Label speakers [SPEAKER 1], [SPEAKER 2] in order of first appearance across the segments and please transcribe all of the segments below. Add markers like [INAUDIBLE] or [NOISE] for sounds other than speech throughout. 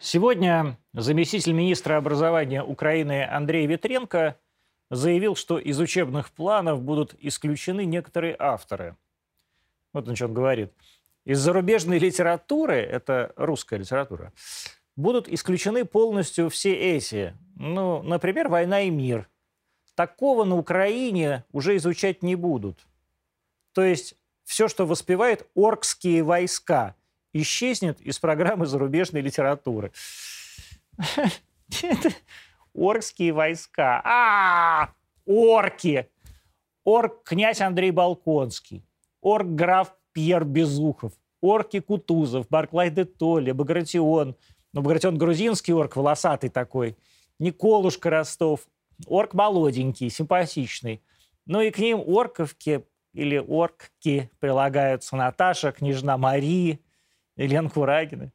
[SPEAKER 1] Сегодня заместитель министра образования Украины Андрей Ветренко заявил, что из учебных планов будут исключены некоторые авторы. Вот он что говорит. Из зарубежной литературы, это русская литература, будут исключены полностью все эти. Ну, например, «Война и мир». Такого на Украине уже изучать не будут. То есть все, что воспевает оркские войска, исчезнет из программы зарубежной литературы. [LAUGHS] Оркские войска. А, орки. Орк князь Андрей Балконский. Орк граф Пьер Безухов. Орки Кутузов, Барклай де Толли, Багратион. Ну, Багратион грузинский орк, волосатый такой. Николушка Ростов. Орк молоденький, симпатичный. Ну и к ним орковки или оркки прилагаются Наташа, княжна Марии, Елена Курагина.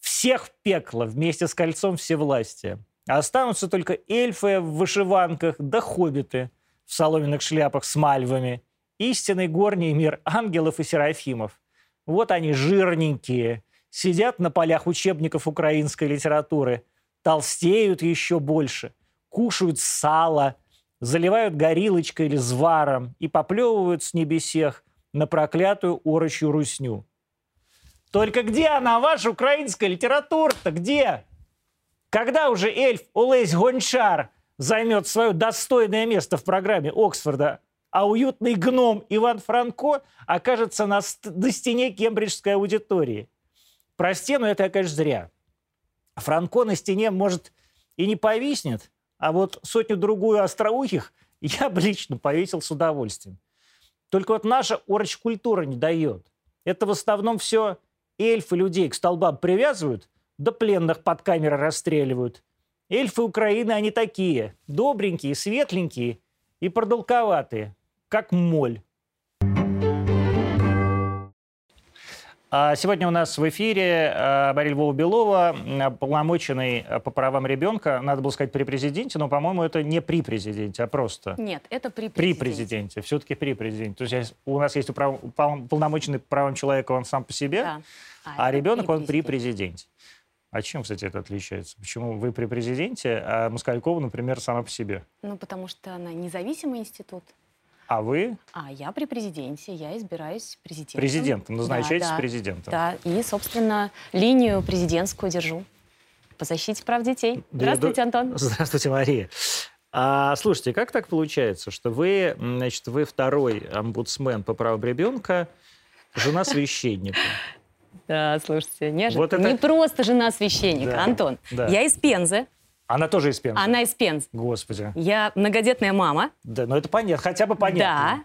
[SPEAKER 1] Всех пекло вместе с кольцом всевластия. Останутся только эльфы в вышиванках да хоббиты в соломенных шляпах с мальвами. Истинный горний мир ангелов и серафимов. Вот они жирненькие, сидят на полях учебников украинской литературы, толстеют еще больше, кушают сало, заливают горилочкой или зваром и поплевывают с небесех на проклятую орочью русню. Только где она, ваша украинская литература-то, где? Когда уже эльф Олесь Гончар займет свое достойное место в программе Оксфорда, а уютный гном Иван Франко окажется на, на стене кембриджской аудитории? Прости, но это, конечно, зря. Франко на стене, может, и не повиснет, а вот сотню-другую остроухих я бы лично повесил с удовольствием. Только вот наша орочкультура не дает. Это в основном все эльфы людей к столбам привязывают, да пленных под камеры расстреливают. Эльфы Украины, они такие, добренькие, светленькие и продолговатые, как моль. Сегодня у нас в эфире Мария Львова Белова, полномоченный э, по правам ребенка. Надо было сказать при президенте, но, по-моему, это не при президенте, а просто...
[SPEAKER 2] Нет, это при
[SPEAKER 1] президенте. При президенте, все-таки при президенте. То есть у нас есть управ... полномоченный по правам человека, он сам по себе, да. а, а ребенок, он при президенте. А чем, кстати, это отличается? Почему вы при президенте, а Москалькова, например, сама по себе?
[SPEAKER 2] Ну, потому что она независимый институт.
[SPEAKER 1] А вы?
[SPEAKER 2] А я при президенте, я избираюсь президентом.
[SPEAKER 1] Президентом, назначаетесь да, да, президентом.
[SPEAKER 2] Да, и, собственно, линию президентскую держу по защите прав детей. Здравствуйте, Антон.
[SPEAKER 1] Здравствуйте, Мария. А, слушайте, как так получается, что вы, значит, вы второй омбудсмен по правам ребенка, жена священника?
[SPEAKER 2] Да, слушайте, не, вот это... не просто жена священника, да, Антон. Да. Я из Пензы,
[SPEAKER 1] она тоже из Пензы?
[SPEAKER 2] Она из Пензы.
[SPEAKER 1] Господи.
[SPEAKER 2] Я многодетная мама.
[SPEAKER 1] Да, ну это понятно, хотя бы понятно.
[SPEAKER 2] Да.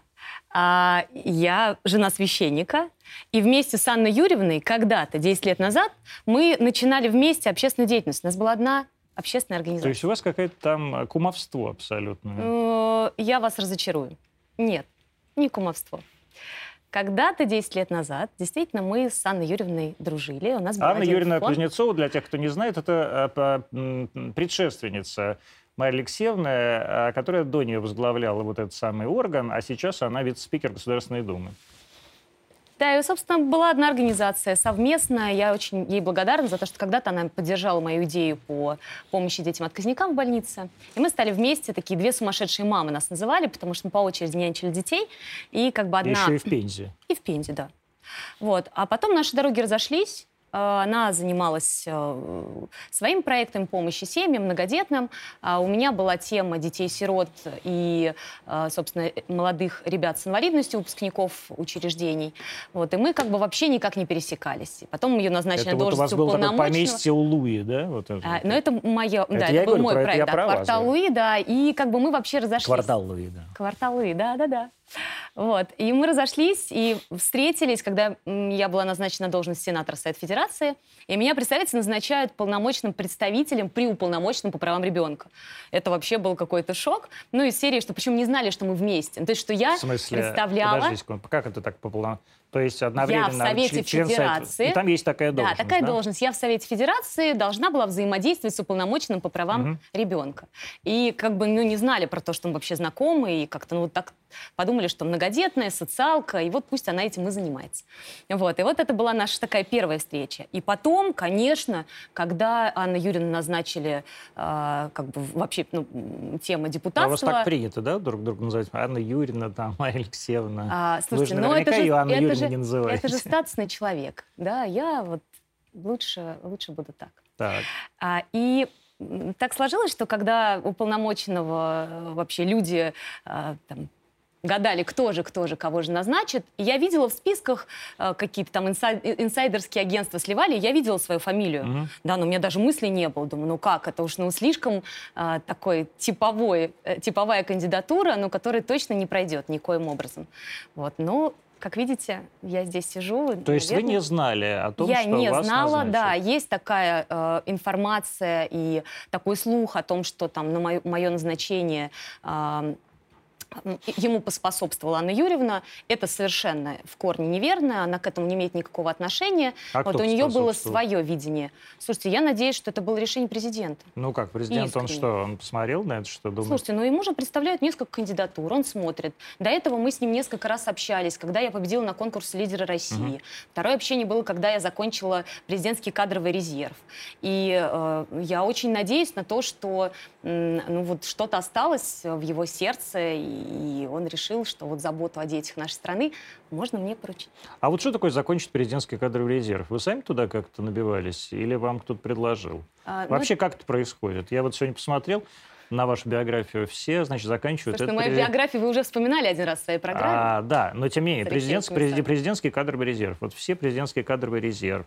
[SPEAKER 2] А, я жена священника. И вместе с Анной Юрьевной когда-то, 10 лет назад, мы начинали вместе общественную деятельность. У нас была одна общественная организация.
[SPEAKER 1] То есть у вас какое-то там кумовство абсолютно?
[SPEAKER 2] Э, я вас разочарую. Нет, не кумовство. Когда-то, 10 лет назад, действительно, мы с Анной Юрьевной дружили. У нас был
[SPEAKER 1] Анна Юрьевна фонд. Кузнецова, для тех, кто не знает, это э, предшественница Марьи Алексеевны, э, которая до нее возглавляла вот этот самый орган, а сейчас она вице-спикер Государственной Думы.
[SPEAKER 2] Да, и, собственно, была одна организация совместная. Я очень ей благодарна за то, что когда-то она поддержала мою идею по помощи детям-отказникам в больнице. И мы стали вместе, такие две сумасшедшие мамы нас называли, потому что мы по очереди нянчили детей. И как бы одна...
[SPEAKER 1] Еще и в Пензе.
[SPEAKER 2] И в Пензе, да. Вот. А потом наши дороги разошлись. Э, она занималась э, своим проектом помощи семьям, многодетным. А у меня была тема детей-сирот и, э, собственно, молодых ребят с инвалидностью, выпускников учреждений. Вот. И мы как бы вообще никак не пересекались. Потом ее назначили
[SPEAKER 1] это
[SPEAKER 2] должность
[SPEAKER 1] вот у вас был такое поместье у Луи, да? Вот
[SPEAKER 2] это. А, но это мое, это да, это был говорю, мой проект, да, квартал Луи, да. И как бы мы вообще разошлись.
[SPEAKER 1] Квартал Луи, да.
[SPEAKER 2] Квартал Луи, да-да-да. Вот. И мы разошлись и встретились, когда я была назначена на должность сенатора Совета Федерации. И меня, представляете, назначают полномочным представителем при уполномоченном по правам ребенка. Это вообще был какой-то шок. Ну, из серии, что почему не знали, что мы вместе. То есть, что я
[SPEAKER 1] в смысле?
[SPEAKER 2] представляла...
[SPEAKER 1] Подожди секунду, как это так по полномочному? То есть одновременно...
[SPEAKER 2] Я в Совете
[SPEAKER 1] член
[SPEAKER 2] Федерации.
[SPEAKER 1] Совета. И там есть такая должность,
[SPEAKER 2] Да, такая
[SPEAKER 1] да?
[SPEAKER 2] должность. Я в Совете Федерации должна была взаимодействовать с уполномоченным по правам
[SPEAKER 1] Мгм.
[SPEAKER 2] ребенка. И как бы, ну, не знали про то, что мы вообще знакомы, и как-то, ну, вот так подумали, что многодетная, социалка, и вот пусть она этим и занимается. Вот, и вот это была наша такая первая встреча. И потом, конечно, когда Анна Юрьевна назначили а, как бы вообще ну, тема
[SPEAKER 1] А у
[SPEAKER 2] депутатства...
[SPEAKER 1] вас так принято, да, друг друга называть? Анна Юрьевна, там, Алексеевна.
[SPEAKER 2] А, слушайте,
[SPEAKER 1] же
[SPEAKER 2] ну это же, это
[SPEAKER 1] Юрьевна
[SPEAKER 2] же,
[SPEAKER 1] не называете.
[SPEAKER 2] это же статусный человек, да, я вот лучше, лучше буду так.
[SPEAKER 1] Так.
[SPEAKER 2] А, и так сложилось, что когда уполномоченного э, вообще люди а, там, гадали, кто же, кто же, кого же назначит, я видела в списках э, какие-то там инсай- э, инсайдерские агентства сливали, я видела свою фамилию.
[SPEAKER 1] Мгм.
[SPEAKER 2] Да, но у меня даже мысли не было. Думаю, ну как, это уж ну, слишком а, такой типовой, э, типовая кандидатура, но которая точно не пройдет никоим образом. Вот, ну, как видите, я здесь сижу.
[SPEAKER 1] То есть вы
[SPEAKER 2] наверное,
[SPEAKER 1] не знали о том,
[SPEAKER 2] я
[SPEAKER 1] что
[SPEAKER 2] не
[SPEAKER 1] вас
[SPEAKER 2] знала,
[SPEAKER 1] назначат?
[SPEAKER 2] да, есть такая э, информация и такой слух о том, что там на мое, назначение а, м, ему поспособствовала Анна Юрьевна. Это совершенно в корне неверно, она к этому не имеет никакого отношения.
[SPEAKER 1] А
[SPEAKER 2] вот у нее было свое видение. Слушайте, я надеюсь, что это было решение президента.
[SPEAKER 1] Ну как, президент, он
[SPEAKER 2] Искренне.
[SPEAKER 1] что, он посмотрел на это, что думает?
[SPEAKER 2] Слушайте, ну ему же представляют несколько кандидатур, он смотрит. До этого мы с ним несколько раз общались, когда я победила на конкурсе «Лидеры России».
[SPEAKER 1] Мгм.
[SPEAKER 2] Второе общение было, когда я закончила президентский кадровый резерв. И э, я очень надеюсь на то, что ну, вот что-то осталось в его сердце, и он решил, что вот заботу о детях нашей страны можно мне поручить.
[SPEAKER 1] А вот что такое закончить президентский кадровый резерв? Вы сами туда как-то набивались или вам кто-то предложил?
[SPEAKER 2] А, ну,
[SPEAKER 1] Вообще, как это происходит? Я вот сегодня посмотрел на вашу биографию. Все, значит, заканчивают...
[SPEAKER 2] Слушайте,
[SPEAKER 1] этот
[SPEAKER 2] мою
[SPEAKER 1] президент-
[SPEAKER 2] биографию вы уже вспоминали один раз в своей программе.
[SPEAKER 1] А, да, но тем не менее, президентский, президентский кадровый резерв. Вот все президентский кадровый резерв.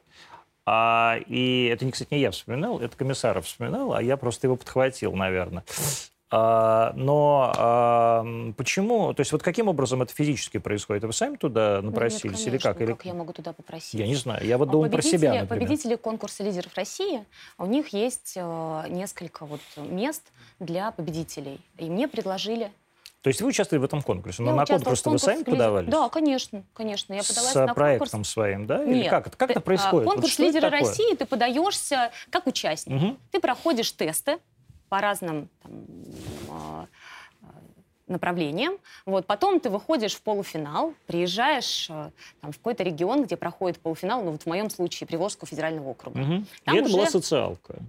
[SPEAKER 1] А, и это, кстати, не я вспоминал, это комиссаров вспоминал, а я просто его подхватил, наверное. А, но а, почему, то есть вот каким образом это физически происходит? Вы сами туда
[SPEAKER 2] Ну,
[SPEAKER 1] напросились
[SPEAKER 2] нет,
[SPEAKER 1] или как? Или...
[SPEAKER 2] как я могу туда попросить?
[SPEAKER 1] Я не знаю, я вот
[SPEAKER 2] А
[SPEAKER 1] думал про себя,
[SPEAKER 2] победители-
[SPEAKER 1] например.
[SPEAKER 2] Победители конкурса лидеров России, у них есть э, несколько вот мест для победителей. И мне предложили.
[SPEAKER 1] То есть вы участвовали в этом конкурсе? Но
[SPEAKER 2] Я
[SPEAKER 1] на конкурс
[SPEAKER 2] в
[SPEAKER 1] вы сами
[SPEAKER 2] лидер-
[SPEAKER 1] подавались?
[SPEAKER 2] Да, конечно, конечно. Я подалась
[SPEAKER 1] С
[SPEAKER 2] на
[SPEAKER 1] проектом
[SPEAKER 2] конкурс.
[SPEAKER 1] своим, да? Или
[SPEAKER 2] Нет,
[SPEAKER 1] как это, как
[SPEAKER 2] ты-
[SPEAKER 1] это
[SPEAKER 2] а,
[SPEAKER 1] происходит? Вот
[SPEAKER 2] Конкурс
[SPEAKER 1] это
[SPEAKER 2] лидера? России ты подаешься как участник.
[SPEAKER 1] Мгм.
[SPEAKER 2] Ты проходишь тесты по разным там, а, а, направлениям. Вот. Потом ты выходишь в полуфинал, приезжаешь э, там, в какой-то регион, где проходит полуфинал, ну вот в моем случае Приволжского федерального округа.
[SPEAKER 1] Мгм.
[SPEAKER 2] Там
[SPEAKER 1] И это была
[SPEAKER 2] уже-
[SPEAKER 1] социалка.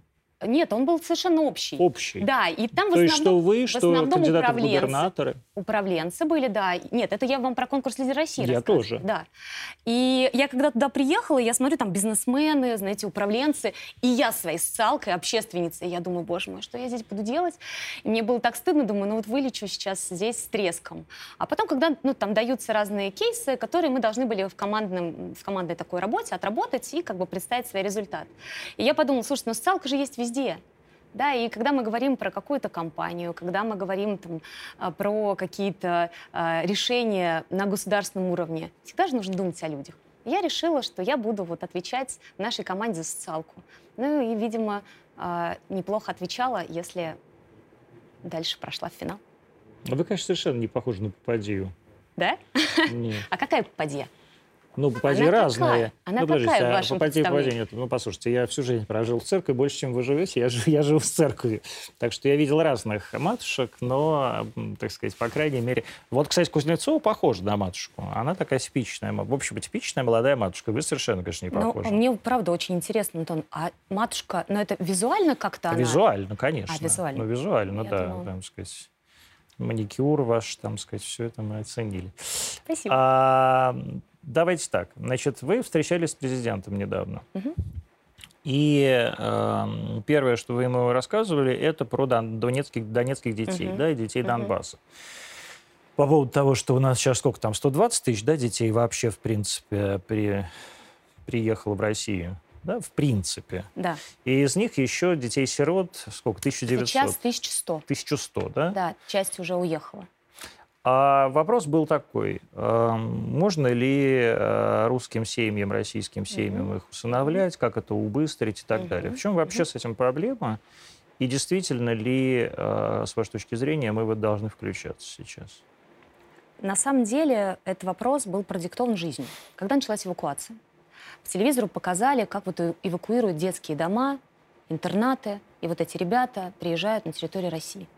[SPEAKER 2] Нет, он был совершенно общий.
[SPEAKER 1] Общий.
[SPEAKER 2] Да, и там в
[SPEAKER 1] То
[SPEAKER 2] основном,
[SPEAKER 1] есть что вы,
[SPEAKER 2] в
[SPEAKER 1] что
[SPEAKER 2] основном
[SPEAKER 1] кандидаты в
[SPEAKER 2] управленцы.
[SPEAKER 1] губернаторы.
[SPEAKER 2] управленцы были, да. Нет, это я вам про конкурс «Лидер России»
[SPEAKER 1] Я тоже.
[SPEAKER 2] Да. И я когда туда приехала, я смотрю, там бизнесмены, знаете, управленцы, и я своей социалкой, общественницей, я думаю, боже мой, что я здесь буду делать? И мне было так стыдно, думаю, ну вот вылечу сейчас здесь с треском. А потом, когда, ну, там даются разные кейсы, которые мы должны были в, командном, в командной такой работе отработать и как бы представить свой результат. И я подумала, слушай, ну социалка же есть везде. Да, и когда мы говорим про какую-то компанию, когда мы говорим там, а, про какие-то а, решения на государственном уровне, всегда же нужно думать о людях. Я решила, что я буду вот отвечать нашей команде за социалку. Ну и, видимо, а, неплохо отвечала, если дальше прошла в финал.
[SPEAKER 1] Вы, конечно, совершенно не похожи на попадью.
[SPEAKER 2] Да?
[SPEAKER 1] Нет. [LAUGHS]
[SPEAKER 2] А какая попадья?
[SPEAKER 1] Ну, попадьи
[SPEAKER 2] Она
[SPEAKER 1] разные.
[SPEAKER 2] какая? Она
[SPEAKER 1] ну,
[SPEAKER 2] какая в
[SPEAKER 1] а
[SPEAKER 2] вашем
[SPEAKER 1] попадьи, попадьи
[SPEAKER 2] представлении?
[SPEAKER 1] нет. Ну, послушайте, я всю жизнь прожил в церкви, больше, чем вы живете, я, [LAUGHS] я жил в церкви. Так что я видел разных матушек, но, так сказать, по крайней мере... Вот, кстати, Кузнецова похожа на матушку. Она такая типичная, в общем, типичная молодая матушка. Вы совершенно, конечно, не
[SPEAKER 2] Ну,
[SPEAKER 1] похожи.
[SPEAKER 2] мне правда очень интересно, Антон, а матушка, ну это визуально как-то она...
[SPEAKER 1] Визуально, конечно.
[SPEAKER 2] А, визуально.
[SPEAKER 1] Ну, визуально,
[SPEAKER 2] Я
[SPEAKER 1] да,
[SPEAKER 2] думала.
[SPEAKER 1] там, сказать, маникюр ваш, там, сказать, все это мы оценили.
[SPEAKER 2] Спасибо.
[SPEAKER 1] А, давайте так. Значит, вы встречались с президентом недавно.
[SPEAKER 2] Мгм.
[SPEAKER 1] И эм, первое, что вы ему рассказывали, это про дон- донецких, донецких детей,
[SPEAKER 2] Мгм.
[SPEAKER 1] да, и детей
[SPEAKER 2] Мгм.
[SPEAKER 1] Донбасса. По поводу того, что у нас сейчас сколько там, 120 тысяч, да, детей вообще, в принципе, при, приехало в Россию, да, в принципе.
[SPEAKER 2] Да.
[SPEAKER 1] И из них еще детей-сирот, сколько, 1900?
[SPEAKER 2] Сейчас 1100.
[SPEAKER 1] 1100, да?
[SPEAKER 2] Да, часть уже уехала.
[SPEAKER 1] А вопрос был такой. э, Можно ли э, русским семьям, российским семьям их усыновлять, как это убыстрить и так далее? В чем вообще с этим проблема? И действительно ли, э, с вашей точки зрения, мы вот должны включаться сейчас?
[SPEAKER 2] На самом деле этот вопрос был продиктован жизнью. Когда началась эвакуация, по телевизору показали, как вот эвакуируют детские дома, интернаты, и вот эти ребята приезжают на территорию России.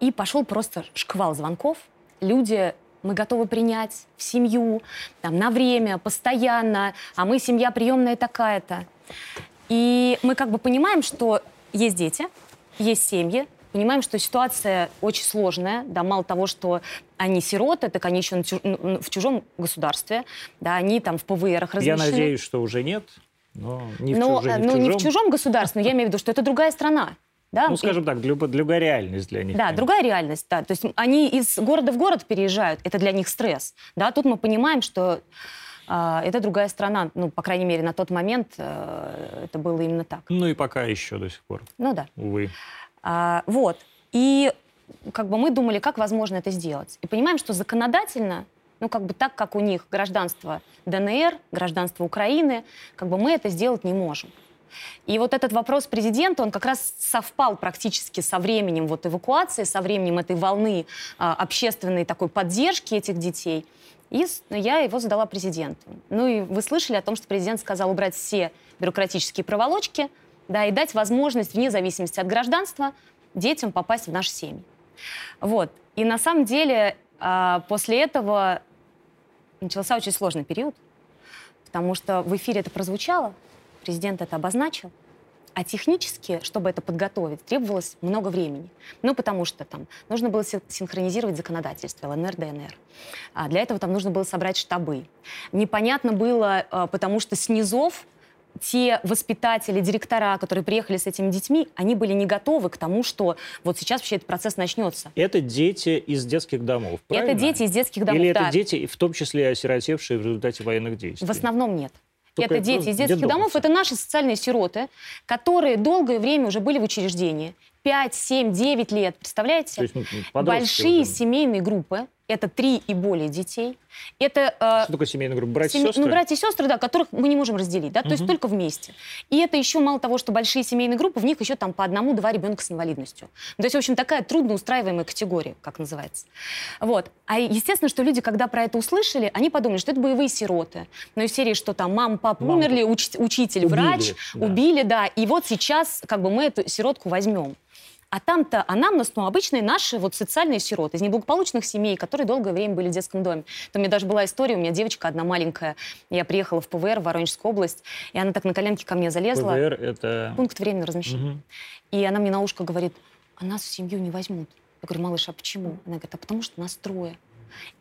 [SPEAKER 2] И пошел просто шквал звонков. Люди мы готовы принять в семью, там, на время, постоянно, а мы семья приемная такая-то. И мы как бы понимаем, что есть дети, есть семьи, понимаем, что ситуация очень сложная, да, мало того, что они сироты, так они еще ну, в чужом государстве, да, они там в ПВРах размещены.
[SPEAKER 1] Я надеюсь, что уже нет, но не в, но, чужом,
[SPEAKER 2] не, в ну, не в чужом государстве, но я имею в виду, что это другая страна. Да?
[SPEAKER 1] Ну, скажем так, другая реальность для них.
[SPEAKER 2] Да, другая реальность, да. То есть они из города в город переезжают, это для них стресс. Да, тут мы понимаем, что э, это другая страна. Ну, по крайней мере, на тот момент э, это было именно так.
[SPEAKER 1] Ну и пока еще до сих пор.
[SPEAKER 2] Ну да.
[SPEAKER 1] Увы.
[SPEAKER 2] А, вот. И как бы мы думали, как возможно это сделать. И понимаем, что законодательно, ну как бы так, как у них гражданство ДНР, гражданство Украины, как бы мы это сделать не можем. И вот этот вопрос президента, он как раз совпал практически со временем вот эвакуации, со временем этой волны а, общественной такой поддержки этих детей. И я его задала президенту. Ну и вы слышали о том, что президент сказал убрать все бюрократические проволочки, да, и дать возможность, вне зависимости от гражданства, детям попасть в наши семьи. Вот. И на самом деле а, после этого начался очень сложный период, потому что в эфире это прозвучало, президент это обозначил, а технически, чтобы это подготовить, требовалось много времени. Ну, потому что там нужно было синхронизировать законодательство ЛНР, ДНР. А для этого там нужно было собрать штабы. Непонятно было, а, потому что снизов те воспитатели, директора, которые приехали с этими детьми, они были не готовы к тому, что вот сейчас вообще этот процесс начнется.
[SPEAKER 1] Это дети из детских домов, правильно?
[SPEAKER 2] Это дети из детских домов,
[SPEAKER 1] Или
[SPEAKER 2] да.
[SPEAKER 1] это дети, в том числе осиротевшие в результате военных действий?
[SPEAKER 2] В основном нет. Только это дети из детских домов, это наши социальные сироты, которые долгое время уже были в учреждении. 5, 7, 9 лет, представляете?
[SPEAKER 1] есть,
[SPEAKER 2] ну, Большие уже. семейные группы, это три и более детей. Это,
[SPEAKER 1] э, Что такое семейная группа? Братья и сестры?
[SPEAKER 2] Ну, братья и сестры, да, которых мы не можем разделить, да, угу. то есть только вместе. И это еще мало того, что большие семейные группы, в них еще там по одному-два ребенка с инвалидностью. То есть, в общем, такая трудноустраиваемая категория, как называется. Вот. А естественно, что люди, когда про это услышали, они подумали, что это боевые сироты. Ну, из серии, что там мама, папа Мама, умерли, уч- учитель, убили, врач, да. убили, да. И вот сейчас как бы мы эту сиротку возьмем. А там-то анамнез, ну, обычные наши вот социальные сироты из неблагополучных семей, которые долгое время были в детском доме. Там у меня даже была история, у меня девочка одна маленькая, я приехала в ПВР, в Воронежскую область, и она так на коленке ко мне залезла.
[SPEAKER 1] ПВР — это...
[SPEAKER 2] Пункт временного размещения. Угу. И она мне на ушко говорит, а нас в семью не возьмут. Я говорю, малыш, а почему? Она говорит, а потому что нас трое.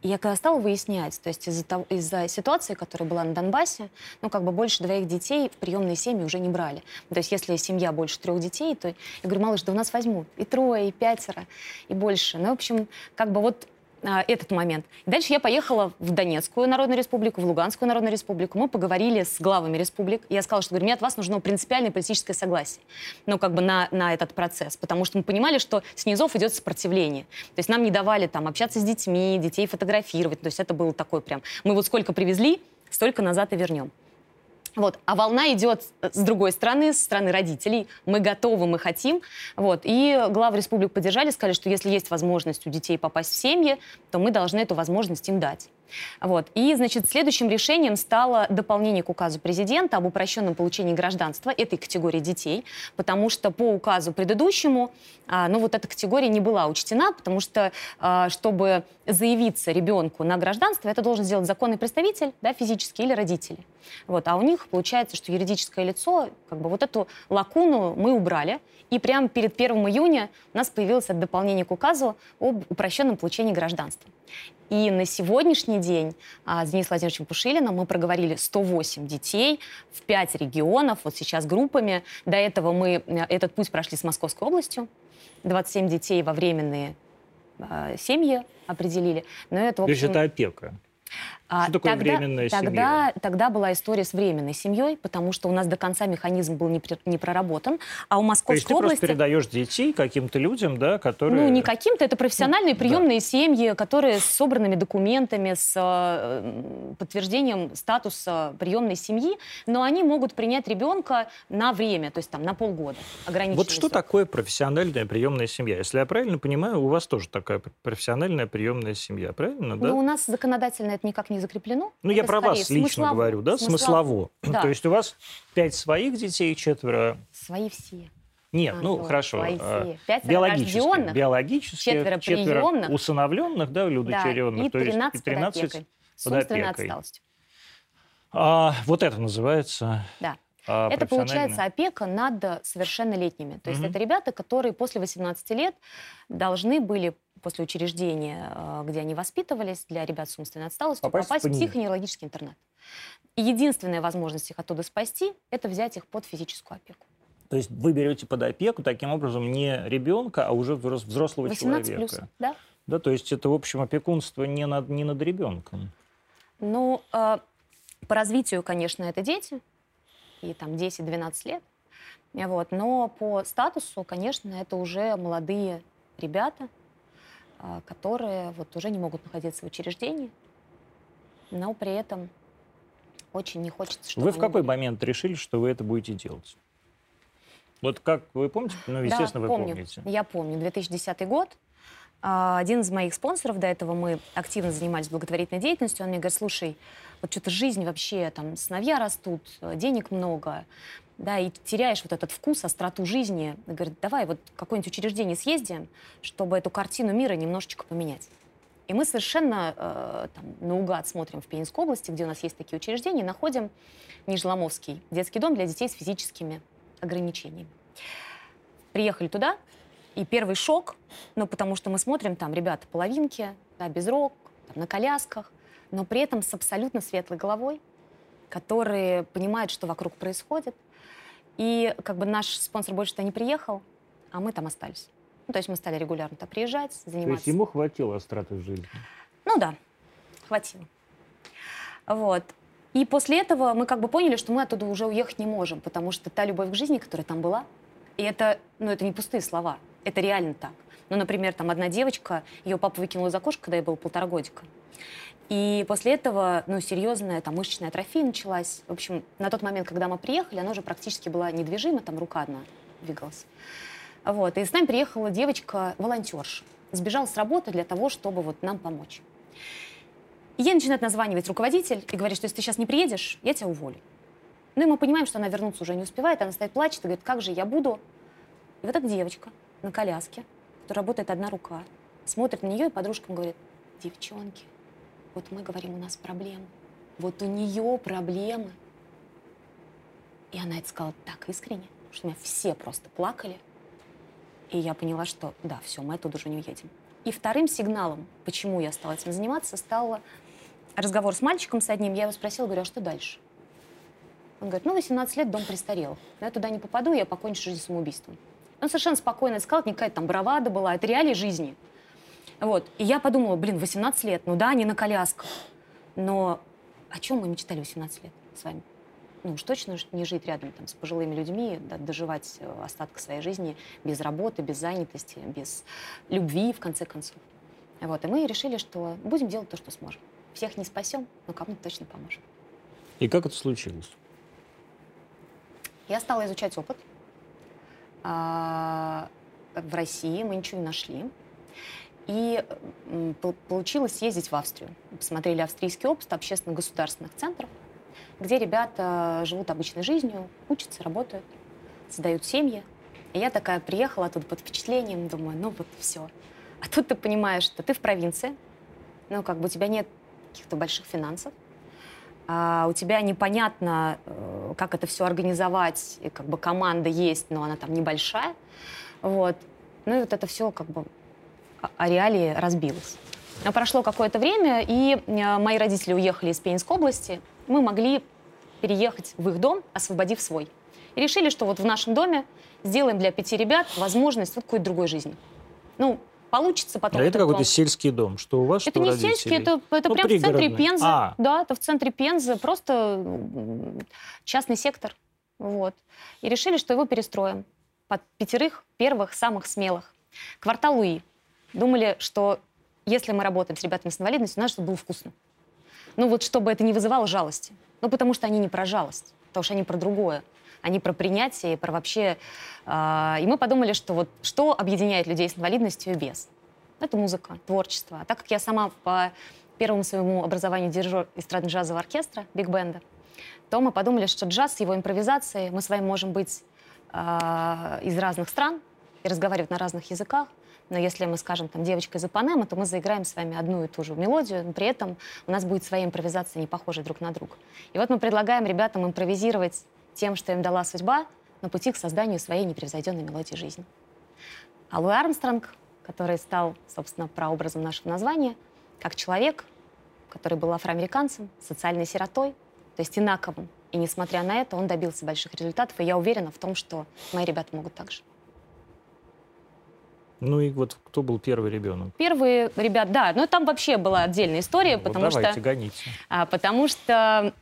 [SPEAKER 2] И я когда стала выяснять, то есть из-за, того, из-за ситуации, которая была на Донбассе, ну, как бы больше двоих детей в приемные семьи уже не брали. То есть если семья больше трех детей, то я говорю, малыш, да у нас возьмут и трое, и пятеро, и больше. Ну, в общем, как бы вот а, этот момент. дальше я поехала в Донецкую Народную Республику, в Луганскую Народную Республику. Мы поговорили с главами республик. Я сказала, что говорю, мне от вас нужно принципиальное политическое согласие ну, как бы на, на этот процесс. Потому что мы понимали, что снизов идет сопротивление. То есть нам не давали там общаться с детьми, детей фотографировать. То есть это было такое прям... Мы вот сколько привезли, столько назад и вернем. Вот. А волна идет с другой стороны, с стороны родителей. Мы готовы, мы хотим. Вот. И главы республик поддержали, сказали, что если есть возможность у детей попасть в семьи, то мы должны эту возможность им дать. Вот. И, значит, следующим решением стало дополнение к указу президента об упрощенном получении гражданства этой категории детей, потому что по указу предыдущему, а, ну, вот эта категория не была учтена, потому что, а, чтобы заявиться ребенку на гражданство, это должен сделать законный представитель, да, физический или родители. Вот. А у них получается, что юридическое лицо, как бы вот эту лакуну мы убрали, и прямо перед 1 июня у нас появилось дополнение к указу об упрощенном получении гражданства. И на сегодняшний день а, с Денисом Владимировичем Пушилиным мы проговорили 108 детей в 5 регионов, вот сейчас группами. До этого мы э, этот путь прошли с Московской областью. 27 детей во временные э, семьи определили.
[SPEAKER 1] Но это, в общем... То есть это опека? А что такое
[SPEAKER 2] тогда,
[SPEAKER 1] временная
[SPEAKER 2] тогда,
[SPEAKER 1] семья?
[SPEAKER 2] Тогда была история с временной семьей, потому что у нас до конца механизм был не, не проработан. А у Московской
[SPEAKER 1] То есть ты
[SPEAKER 2] области...
[SPEAKER 1] просто передаешь детей каким-то людям, да, которые...
[SPEAKER 2] Ну, не каким-то, это профессиональные
[SPEAKER 1] Ну,
[SPEAKER 2] приемные да. семьи, которые с собранными документами, с э, подтверждением статуса приемной семьи, но они могут принять ребенка на время, то есть там на полгода.
[SPEAKER 1] Вот что срок. такое профессиональная приемная семья? Если я правильно понимаю, у вас тоже такая профессиональная приемная семья, правильно, да?
[SPEAKER 2] Ну, у нас законодательно это никак не закреплено.
[SPEAKER 1] Ну, я про вас лично смыслово. говорю, да? Смыслово. смыслово. [LAUGHS] Да. То есть у вас пять своих детей, четверо...
[SPEAKER 2] Свои все.
[SPEAKER 1] Нет, а, ну, ну хорошо. А.
[SPEAKER 2] Пятеро
[SPEAKER 1] биологически, биологически,
[SPEAKER 2] четверо, четверо приемных,
[SPEAKER 1] усыновленных, да, удочеренных.
[SPEAKER 2] Да, и 13,
[SPEAKER 1] то есть 13
[SPEAKER 2] под опекой. С отсталостью.
[SPEAKER 1] А, вот это называется...
[SPEAKER 2] Да. А, это получается опека над совершеннолетними. То есть угу. это ребята, которые после 18 лет должны были после учреждения, э, где они воспитывались, для ребят с умственной отсталостью, попасть, попасть в психоневрологический интернат. И единственная возможность их оттуда спасти – это взять их под физическую опеку.
[SPEAKER 1] То есть вы берете под опеку таким образом не ребенка, а уже взрослого 18 человека.
[SPEAKER 2] Плюс, да.
[SPEAKER 1] Да, то есть это, в общем, опекунство не над, не над ребенком.
[SPEAKER 2] Ну, э, по развитию, конечно, это дети, и там 10-12 лет. Вот. Но по статусу, конечно, это уже молодые ребята, а, которые вот уже не могут находиться в учреждении, но при этом очень не хочется, чтобы
[SPEAKER 1] Вы в какой
[SPEAKER 2] были.
[SPEAKER 1] момент решили, что вы это будете делать? Вот как вы помните? Ну, естественно,
[SPEAKER 2] да,
[SPEAKER 1] вы
[SPEAKER 2] помню.
[SPEAKER 1] помните.
[SPEAKER 2] Я помню. 2010 год. А, один из моих спонсоров, до этого мы активно занимались благотворительной деятельностью, он мне говорит, слушай, вот что-то жизнь вообще, там, сыновья растут, денег много, да, и теряешь вот этот вкус, остроту жизни. И говорит, давай вот какое-нибудь учреждение съездим, чтобы эту картину мира немножечко поменять. И мы совершенно э, там, наугад смотрим в Пенинской области, где у нас есть такие учреждения, находим Нижеломовский детский дом для детей с физическими ограничениями. Приехали туда, и первый шок, ну, потому что мы смотрим, там ребята половинки, да, без рог, там, на колясках, но при этом с абсолютно светлой головой, которые понимают, что вокруг происходит. И как бы наш спонсор больше-то не приехал, а мы там остались. Ну, то есть мы стали регулярно туда приезжать, заниматься. То есть
[SPEAKER 1] ему хватило остроты жизни?
[SPEAKER 2] Ну да, хватило. Вот. И после этого мы как бы поняли, что мы оттуда уже уехать не можем, потому что та любовь к жизни, которая там была, и это, ну, это не пустые слова, это реально так. Ну, например, там одна девочка, ее папа выкинул из окошка, когда ей было полтора годика. И после этого, ну, серьезная там мышечная атрофия началась. В общем, на тот момент, когда мы приехали, она уже практически была недвижима, там рука одна двигалась. Вот. И с нами приехала девочка-волонтерша. Сбежала с работы для того, чтобы вот нам помочь. И ей начинает названивать руководитель и говорит, что если ты сейчас не приедешь, я тебя уволю. Ну и мы понимаем, что она вернуться уже не успевает, она стоит, плачет и говорит, как же я буду? И вот эта девочка на коляске, которая работает одна рука, смотрит на нее и подружкам говорит, девчонки, вот мы говорим, у нас проблемы. Вот у нее проблемы. И она это сказала так искренне, что меня все просто плакали. И я поняла, что да, все, мы оттуда уже не уедем. И вторым сигналом, почему я стала этим заниматься, стал разговор с мальчиком с одним. Я его спросила, говорю, а что дальше? Он говорит, ну, 18 лет, дом престарел. Но я туда не попаду, я покончу жизнь самоубийством. Он совершенно спокойно сказал, не какая-то там бравада была, это реалии жизни. Вот. И я подумала, блин, 18 лет, ну да, они на колясках. Но о чем мы мечтали 18 лет с вами? Ну уж точно не жить рядом там, с пожилыми людьми, да, доживать э, остаток своей жизни без работы, без занятости, без любви, в конце концов. Вот. И мы решили, что будем делать то, что сможем. Всех не спасем, но кому-то точно поможем.
[SPEAKER 1] И как это случилось?
[SPEAKER 2] Я стала изучать опыт. А, в России мы ничего не нашли. И получилось съездить в Австрию. Посмотрели австрийский опыт общественно-государственных центров, где ребята живут обычной жизнью, учатся, работают, создают семьи. И я такая приехала оттуда под впечатлением, думаю, ну вот все. А тут ты понимаешь, что ты в провинции, ну как бы у тебя нет каких-то больших финансов, а у тебя непонятно, э, как это все организовать, и как бы команда есть, но она там небольшая, вот. Ну и вот это все как бы о реалии разбилось. Прошло какое-то время, и э, мои родители уехали из Пенинской области. Мы могли переехать в их дом, освободив свой. И решили, что вот в нашем доме сделаем для пяти ребят возможность вот какой-то другой жизни. Ну, получится потом.
[SPEAKER 1] А это какой-то сельский дом, что у вас, что
[SPEAKER 2] Это не
[SPEAKER 1] родителей?
[SPEAKER 2] сельский, это, это
[SPEAKER 1] Ну,
[SPEAKER 2] прям в центре. Пензы.
[SPEAKER 1] А.
[SPEAKER 2] Да, это в центре Пензы, просто частный сектор. Вот. И решили, что его перестроим под пятерых первых самых смелых. Квартал Луи. Думали, что если мы работаем с ребятами с инвалидностью, надо, чтобы было вкусно. Ну вот, чтобы это не вызывало жалости. Ну, потому что они не про жалость, потому что они про другое. Они про принятие, и про вообще... а, и мы подумали, что вот что объединяет людей с инвалидностью и без. Это музыка, творчество. А так как я сама по первому своему образованию дирижер эстрадно-джазового оркестра, биг-бенда, то мы подумали, что джаз его импровизацией, мы с вами можем быть а, из разных стран и разговаривать на разных языках, но если мы скажем там девочка из Ипанемы, то мы заиграем с вами одну и ту же мелодию, но при этом у нас будет своя импровизация, не похожая друг на друга. И вот мы предлагаем ребятам импровизировать тем, что им дала судьба, на пути к созданию своей непревзойденной мелодии жизни. А Луи Армстронг, который стал, собственно, прообразом нашего названия, как человек, который был афроамериканцем, социальной сиротой, то есть инаковым. И несмотря на это, он добился больших результатов, и я уверена в том, что мои ребята могут так же.
[SPEAKER 1] Ну и вот кто был первый ребенок?
[SPEAKER 2] Первые ребят, да, но там вообще была отдельная история,
[SPEAKER 1] Вот
[SPEAKER 2] потому
[SPEAKER 1] давайте,
[SPEAKER 2] что,
[SPEAKER 1] гоните.
[SPEAKER 2] а, потому что,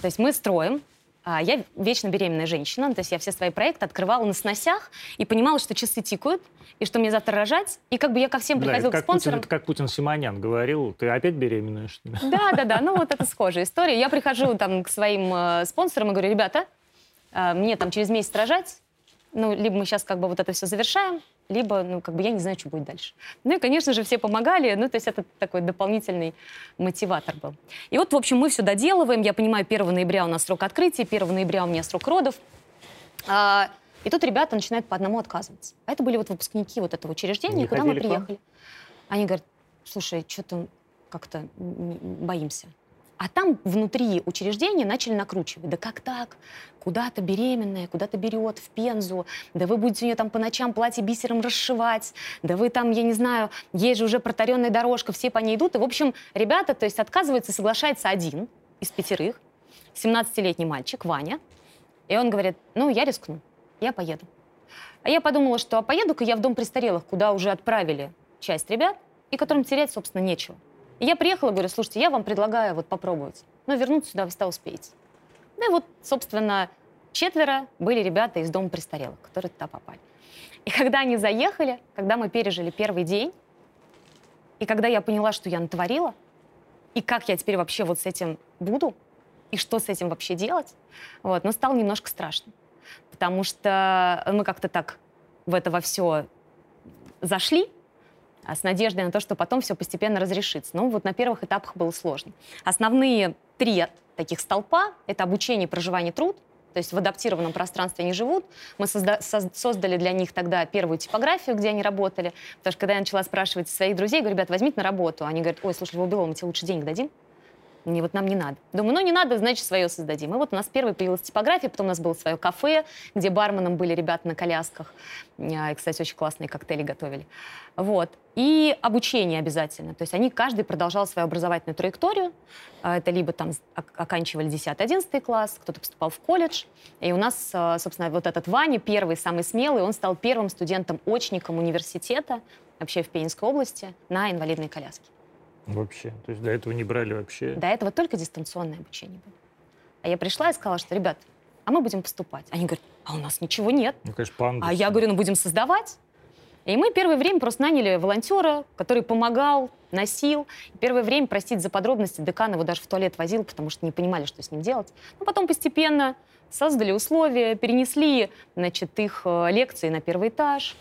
[SPEAKER 2] то есть мы строим. А, я вечно беременная женщина, то есть я все свои проекты открывала на сносях и понимала, что часы тикают, и что мне завтра рожать. И как бы я ко всем
[SPEAKER 1] Да,
[SPEAKER 2] приходила
[SPEAKER 1] это
[SPEAKER 2] к
[SPEAKER 1] Путин,
[SPEAKER 2] спонсорам.
[SPEAKER 1] это как Путин Симонян говорил, ты опять беременная, что ли?
[SPEAKER 2] Да, да, да. Ну, вот это [LAUGHS] схожая история. Я прихожу там к своим э, спонсорам и говорю, ребята, э, мне там через месяц рожать, ну, либо мы сейчас как бы вот это все завершаем, либо, ну, как бы я не знаю, что будет дальше. Ну и, конечно же, все помогали, ну, то есть это такой дополнительный мотиватор был. И вот, в общем, мы все доделываем. Я понимаю, 1 ноября у нас срок открытия, 1 ноября у меня срок родов. А, и тут ребята начинают по одному отказываться. А это были вот выпускники вот этого учреждения,
[SPEAKER 1] Не
[SPEAKER 2] куда мы приехали. Они говорят, слушай, что-то как-то боимся. А там внутри учреждения начали накручивать. Да как так? Куда-то беременная, куда-то берет в Пензу. Да вы будете у нее там по ночам платье бисером расшивать. Да вы там, я не знаю, есть же уже протаренная дорожка, все по ней идут. И, в общем, ребята, то есть отказывается, соглашается один из пятерых, 17-летний мальчик, Ваня. И он говорит, ну, я рискну, я поеду. А я подумала, что а поеду-ка я в дом престарелых, куда уже отправили часть ребят, и которым терять, собственно, нечего. Я приехала, говорю, слушайте, я вам предлагаю вот попробовать. Но вернуться сюда вы всегда успеете. Ну и вот, собственно, четверо были ребята из дома престарелых, которые туда попали. И когда они заехали, когда мы пережили первый день, и когда я поняла, что я натворила, и как я теперь вообще вот с этим буду, и что с этим вообще делать, вот, ну, стало немножко страшно. Потому что мы как-то так в это во все зашли, с надеждой на то, что потом все постепенно разрешится. Ну, вот на первых этапах было сложно. Основные три таких столпа — это обучение, проживание, труд. То есть в адаптированном пространстве они живут. Мы созда- соз- создали для них тогда первую типографию, где они работали. Потому что когда я начала спрашивать своих друзей, говорю, ребят, возьмите на работу. Они говорят, ой, слушай, Львов Белов, мы тебе лучше денег дадим. Не, вот нам не надо. Думаю, ну не надо, значит, свое создадим. И вот у нас первой появилась типография, потом у нас было свое кафе, где барменом были ребята на колясках. А, И, кстати, очень классные коктейли готовили. Вот. И обучение обязательно. То есть они, каждый продолжал свою образовательную траекторию. А, Это либо там ок- оканчивали 10-11 класс, кто-то поступал в колледж. И у нас, а, собственно, вот этот Ваня, первый, самый смелый, он стал первым студентом-очником университета вообще в Пензенской области на инвалидной коляске.
[SPEAKER 1] Вообще. То есть до этого не брали вообще.
[SPEAKER 2] До этого только дистанционное обучение было. А я пришла и сказала, что, ребят, а мы будем поступать. Они говорят, а у нас ничего нет.
[SPEAKER 1] Ну, конечно, пандус.
[SPEAKER 2] А я говорю, ну будем создавать. И мы первое время просто наняли волонтера, который помогал, носил. И первое время, простите за подробности, декан его даже в туалет возил, потому что не понимали, что с ним делать. Но потом постепенно создали условия, перенесли значит, их э, лекции на первый этаж.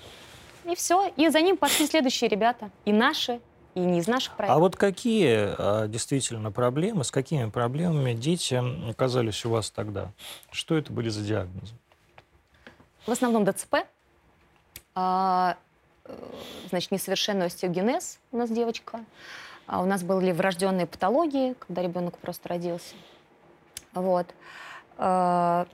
[SPEAKER 2] И все. И за ним пошли следующие ребята. И наши, и не из наших проектов.
[SPEAKER 1] А вот какие а, действительно проблемы, с какими проблемами дети оказались у вас тогда? Что это были за диагнозы?
[SPEAKER 2] В основном ДЦП. А, э, значит, несовершенный остеогенез у нас девочка. А у нас были врожденные патологии, когда ребенок просто родился. Вот. А,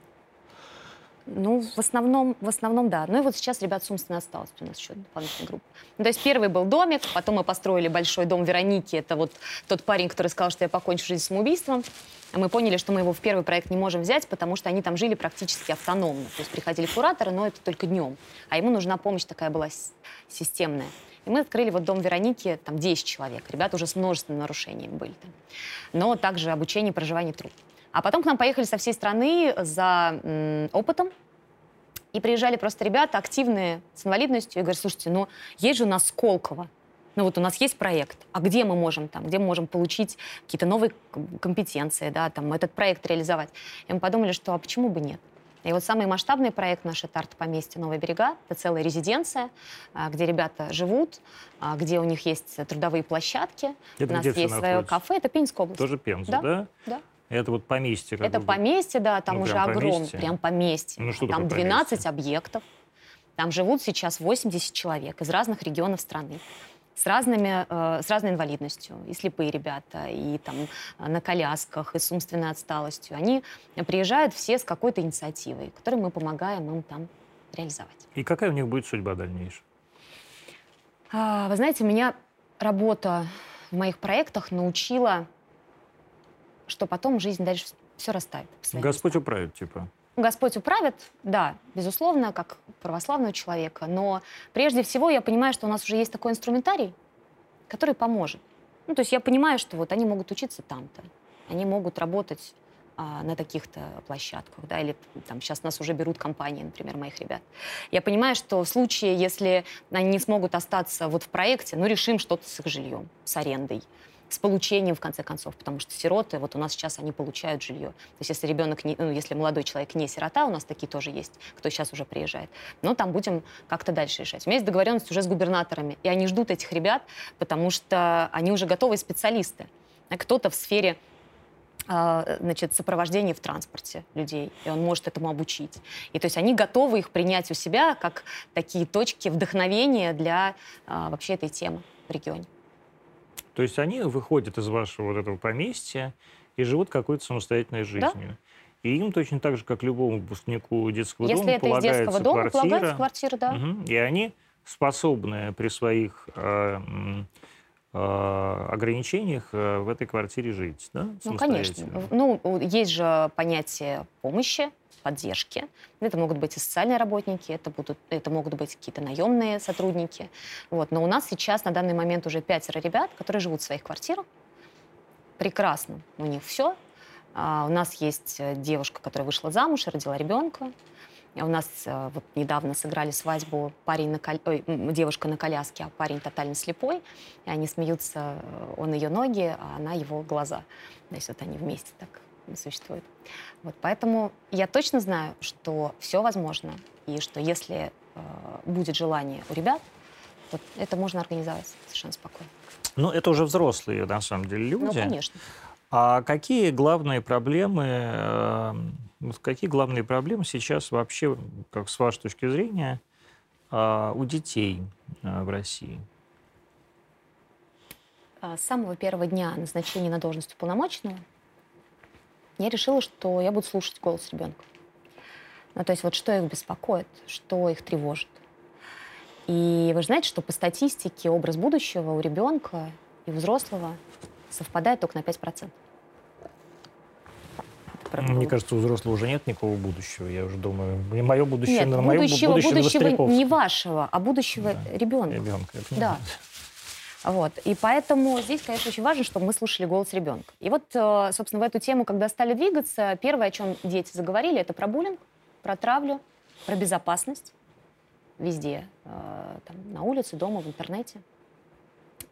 [SPEAKER 2] Ну, в основном, в основном, да. Ну и вот сейчас ребят с умственной осталось у нас еще дополнительная группа. Ну, то есть первый был домик, потом мы построили большой дом Вероники. Это вот тот парень, который сказал, что я покончу жизнь самоубийством. А мы поняли, что мы его в первый проект не можем взять, потому что они там жили практически автономно. То есть приходили кураторы, но это только днем. А ему нужна помощь такая была системная. И мы открыли вот дом Вероники, там 10 человек. Ребята уже с множественными нарушениями были там. Но также обучение, проживание, труд. А потом к нам поехали со всей страны за опытом. И приезжали просто ребята активные, с инвалидностью, и говорят, слушайте, ну есть же у нас Сколково, ну вот у нас есть проект, а где мы можем там, где мы можем получить какие-то новые компетенции, да, там этот проект реализовать. И мы подумали, что а почему бы нет? И вот самый масштабный проект наш это арт-поместье «Новые берега». Это целая резиденция, а, где ребята живут, а, где у них есть трудовые площадки.
[SPEAKER 1] Это
[SPEAKER 2] у нас есть
[SPEAKER 1] находится?
[SPEAKER 2] свое кафе. Это Пензенская область.
[SPEAKER 1] Тоже Пенза,
[SPEAKER 2] да?
[SPEAKER 1] да?
[SPEAKER 2] Да.
[SPEAKER 1] Это вот поместье. Как
[SPEAKER 2] Это
[SPEAKER 1] бы.
[SPEAKER 2] поместье, да, там
[SPEAKER 1] Ну,
[SPEAKER 2] уже огромное, прям поместье.
[SPEAKER 1] Ну, что
[SPEAKER 2] там
[SPEAKER 1] такое
[SPEAKER 2] 12
[SPEAKER 1] поместье?
[SPEAKER 2] объектов. Там живут сейчас 80 человек из разных регионов страны с, разными, э, с разной инвалидностью. И слепые ребята, и там э, на колясках, и с умственной отсталостью. Они приезжают все с какой-то инициативой, которой мы помогаем им там реализовать.
[SPEAKER 1] И какая у них будет судьба дальнейшая?
[SPEAKER 2] А, Вы знаете, меня работа в моих проектах научила, что потом жизнь дальше все расставит.
[SPEAKER 1] Господь
[SPEAKER 2] местам.
[SPEAKER 1] управит, типа.
[SPEAKER 2] Господь управит, да, безусловно, как православного человека, но прежде всего я понимаю, что у нас уже есть такой инструментарий, который поможет. Ну, то есть я понимаю, что вот они могут учиться там-то, они могут работать а, на таких-то площадках, да, или там сейчас нас уже берут компании, например, моих ребят. Я понимаю, что в случае, если они не смогут остаться вот в проекте, ну, решим что-то с их жильем, с арендой, с получением, в конце концов, потому что сироты, вот у нас сейчас они получают жилье. То есть если ребенок, не, ну, если молодой человек не сирота, у нас такие тоже есть, кто сейчас уже приезжает, но там будем как-то дальше решать. У меня есть договоренность уже с губернаторами, и они ждут этих ребят, потому что они уже готовые специалисты. Кто-то в сфере а, значит, сопровождения в транспорте людей, и он может этому обучить. И то есть они готовы их принять у себя как такие точки вдохновения для а, вообще этой темы в регионе.
[SPEAKER 1] То есть они выходят из вашего вот этого поместья и живут какой-то самостоятельной жизнью. И им точно так же, как любому выпускнику детского
[SPEAKER 2] Если
[SPEAKER 1] дома,
[SPEAKER 2] это из
[SPEAKER 1] полагается
[SPEAKER 2] детского дома,
[SPEAKER 1] квартира.
[SPEAKER 2] полагается квартира, да.
[SPEAKER 1] Мгм. И они способны при своих э, э, ограничениях э, в этой квартире жить, да?
[SPEAKER 2] Ну, конечно. Ну, есть же понятие помощи, поддержки. Это могут быть и социальные работники, это, будут, это могут быть какие-то наемные сотрудники. Вот. Но у нас сейчас на данный момент уже пятеро ребят, которые живут в своих квартирах. Прекрасно. У них все. А, у нас есть э, девушка, которая вышла замуж и родила ребенка. А У нас э, вот недавно сыграли свадьбу парень на кол- ой, девушка на коляске, а парень тотально слепой. И они смеются, э, он ее ноги, а она его глаза. То есть вот они вместе так существуют. Вот, поэтому я точно знаю, что все возможно, и что если э, будет желание у ребят, вот это можно организовать совершенно спокойно.
[SPEAKER 1] Ну, это уже взрослые, на самом деле, люди.
[SPEAKER 2] Ну, конечно.
[SPEAKER 1] А какие главные проблемы, э, вот какие главные проблемы сейчас вообще, как с вашей точки зрения, э, у детей э, в России?
[SPEAKER 2] А, С самого первого дня назначения на должность уполномоченного я решила, что я буду слушать голос ребенка. Ну, то есть вот что их беспокоит, что их тревожит. И вы же знаете, что по статистике образ будущего у ребенка и у взрослого совпадает только на 5%. Это правда.
[SPEAKER 1] Мне кажется, у взрослого уже нет никакого будущего. Я уже думаю, не мое будущее,
[SPEAKER 2] Нет,
[SPEAKER 1] но мое
[SPEAKER 2] будущего,
[SPEAKER 1] будущее на
[SPEAKER 2] будущего не вашего, а будущего ребенка.
[SPEAKER 1] Ребенка. я
[SPEAKER 2] Да. Вот. И поэтому здесь, конечно, очень важно, чтобы мы слушали голос ребенка. И вот, э, собственно, в эту тему, когда стали двигаться, первое, о чем дети заговорили, это про буллинг, про травлю, про безопасность везде. э, там, на улице, дома, в интернете.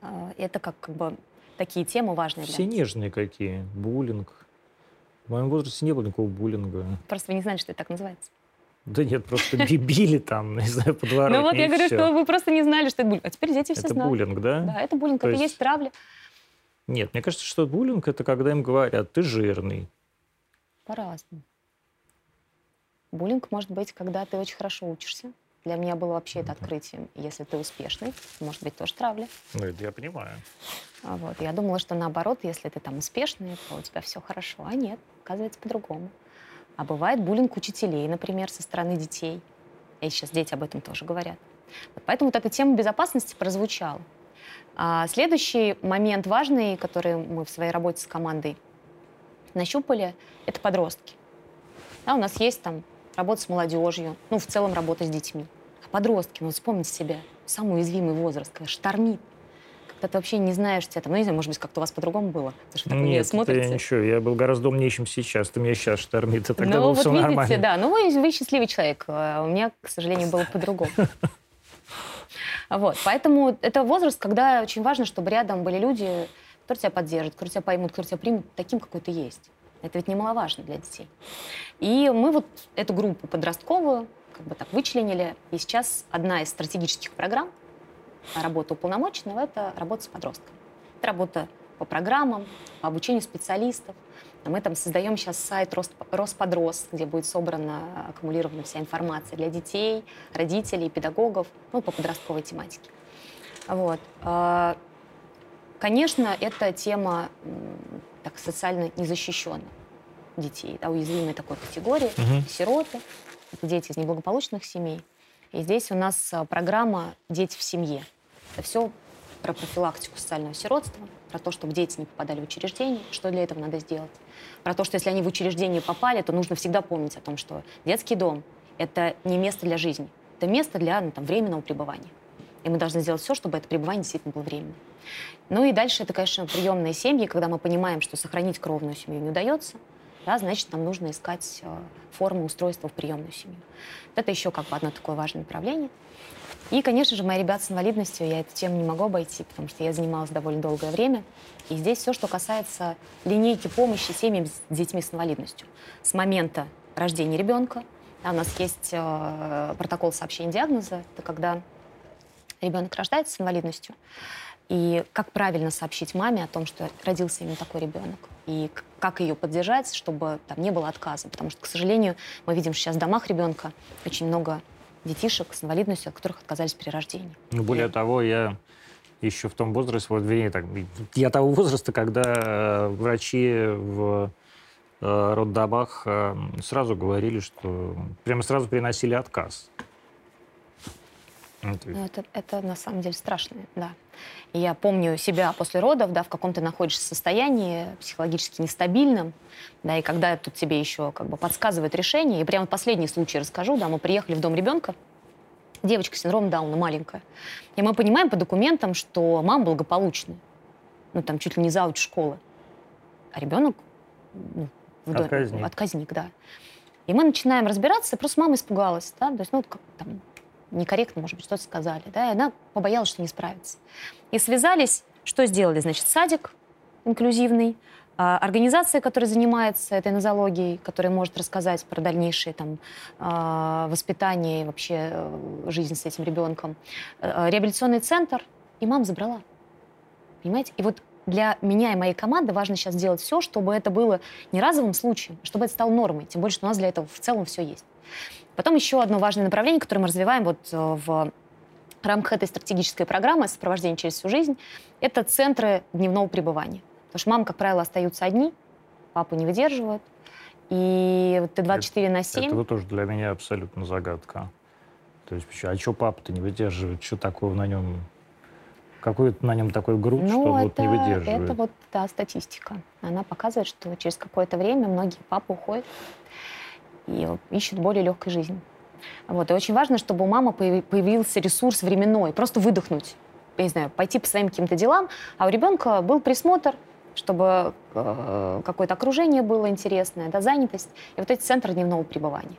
[SPEAKER 2] Э, Это как, как бы такие темы важные для
[SPEAKER 1] Все
[SPEAKER 2] нас.
[SPEAKER 1] нежные какие. Буллинг. В моем возрасте не было никакого буллинга.
[SPEAKER 2] Просто вы не знали, что это так называется.
[SPEAKER 1] Да нет, просто би- били там, [LAUGHS] не знаю, подворотни.
[SPEAKER 2] Ну вот я говорю, что вы просто не знали, что это буллинг. А теперь дети все
[SPEAKER 1] Это
[SPEAKER 2] знают.
[SPEAKER 1] буллинг, да?
[SPEAKER 2] Да, это буллинг,
[SPEAKER 1] То
[SPEAKER 2] это
[SPEAKER 1] есть-
[SPEAKER 2] есть травля.
[SPEAKER 1] Нет, мне кажется, что буллинг это когда им говорят, ты жирный.
[SPEAKER 2] По-разному. Буллинг может быть, когда ты очень хорошо учишься. Для меня было вообще это открытием. Если ты успешный, может быть, тоже травля.
[SPEAKER 1] Ну, это я понимаю.
[SPEAKER 2] А Вот. Я думала, что наоборот, если ты там успешный, то у тебя все хорошо. А нет, оказывается, по-другому. А бывает буллинг учителей, например, со стороны детей. И сейчас дети об этом тоже говорят. Вот поэтому вот эта тема безопасности прозвучала. А следующий момент важный, который мы в своей работе с командой нащупали, это подростки. Да, у нас есть там работа с молодежью, ну, в целом работа с детьми. А подростки, ну, вспомните себя, самый уязвимый возраст, когда штормит, когда ты вообще не знаешь тебя там, ну, не знаю, может быть, как-то у вас по-другому было?
[SPEAKER 1] Потому что Нет, смотрите. это ничего, я был гораздо умнее, чем сейчас. Ты меня сейчас штормит, это тогда ну, было
[SPEAKER 2] вот
[SPEAKER 1] все
[SPEAKER 2] видите,
[SPEAKER 1] нормально.
[SPEAKER 2] да, ну вы, вы счастливый человек, а у меня, к сожалению, было по-другому. [LAUGHS] Вот, поэтому это возраст, когда очень важно, чтобы рядом были люди, которые тебя поддержат, которые тебя поймут, которые тебя примут таким, какой ты есть. Это ведь немаловажно для детей. И мы вот эту группу подростковую как бы так вычленили. И сейчас одна из стратегических программ работы уполномоченного – это работа с подростками. Это работа по программам, по обучению специалистов. Мы там создаем сейчас сайт Росподрос, где будет собрана, аккумулирована вся информация для детей, родителей, педагогов, ну, по подростковой тематике. Вот. А, конечно, эта тема так, социально незащищенных детей, да, уязвимой такой категории, угу. сироты, дети из неблагополучных семей. И здесь у нас а, программа «Дети в семье». Это все про профилактику социального сиротства, про то, чтобы дети не попадали в учреждение, что для этого надо сделать. Про то, что если они в учреждение попали, то нужно всегда помнить о том, что детский дом — это не место для жизни, это место для ну, там, временного пребывания. И мы должны сделать все, чтобы это пребывание действительно было временным. Ну и дальше это, конечно, приемные семьи, когда мы понимаем, что сохранить кровную семью не удается, да, значит, нам нужно искать э, форму устройства в приемную семью. Это еще как бы одно такое важное направление. И, конечно же, мои ребята с инвалидностью, я эту тему не могу обойти, потому что я занималась довольно долгое время. И здесь все, что касается линейки помощи семьям с детьми с инвалидностью. С момента рождения ребенка, да, у нас есть э, протокол сообщения диагноза, это когда ребенок рождается с инвалидностью, и как правильно сообщить маме о том, что родился именно такой ребенок, и как ее поддержать, чтобы там не было отказа. Потому что, к сожалению, мы видим, что сейчас в домах ребенка очень много детишек с инвалидностью, от которых отказались при рождении.
[SPEAKER 1] Ну, более и... того, я еще в том возрасте, вот, вернее, так, я того возраста, когда э, врачи в э, роддомах э, сразу говорили, что прямо сразу приносили отказ.
[SPEAKER 2] Это, ну, это, это на самом деле страшно, да. И я помню себя после родов, да, в каком то находишься состоянии психологически нестабильном, да, и когда тут тебе еще как бы подсказывает решение, и прямо последний случай расскажу, да, мы приехали в дом ребенка, девочка с синдромом Дауна маленькая, и мы понимаем по документам, что мама благополучная, ну там чуть ли не зауч школы, а ребенок ну, в доме, отказник. отказник, да. И мы начинаем разбираться, просто мама испугалась, да, то есть, ну, как там, некорректно, может быть, что-то сказали, да, и она побоялась, что не справится. И связались, что сделали, значит, садик инклюзивный, а, организация, которая занимается этой нозологией, которая может рассказать про дальнейшее там, а, воспитание и вообще э, жизнь с этим ребенком, э, реабилитационный центр, и мама забрала. Понимаете? И вот для меня и моей команды важно сейчас сделать все, чтобы это было не разовым случаем, чтобы это стало нормой. Тем более, что у нас для этого в целом все есть. Потом еще одно важное направление, которое мы развиваем вот э, в рамках этой стратегической программы сопровождения через всю жизнь, это центры дневного пребывания. Потому что мамы, как правило, остаются одни, папу не выдерживают. И вот ты 24 это, на 7...
[SPEAKER 1] Это тоже для меня абсолютно загадка. То есть, а что папа-то не выдерживает? Что такого на нем? Какой на нем такой груд, ну, что это, вот не выдерживает?
[SPEAKER 2] Это вот, да, статистика. Она показывает, что через какое-то время многие папы уходят и ищут более легкой жизни. Вот. И очень важно, чтобы у мамы появился ресурс временной, просто выдохнуть, я не знаю, пойти по своим каким-то делам, а у ребенка был присмотр, чтобы э, какое-то окружение было интересное, да, занятость, и вот эти центры дневного пребывания.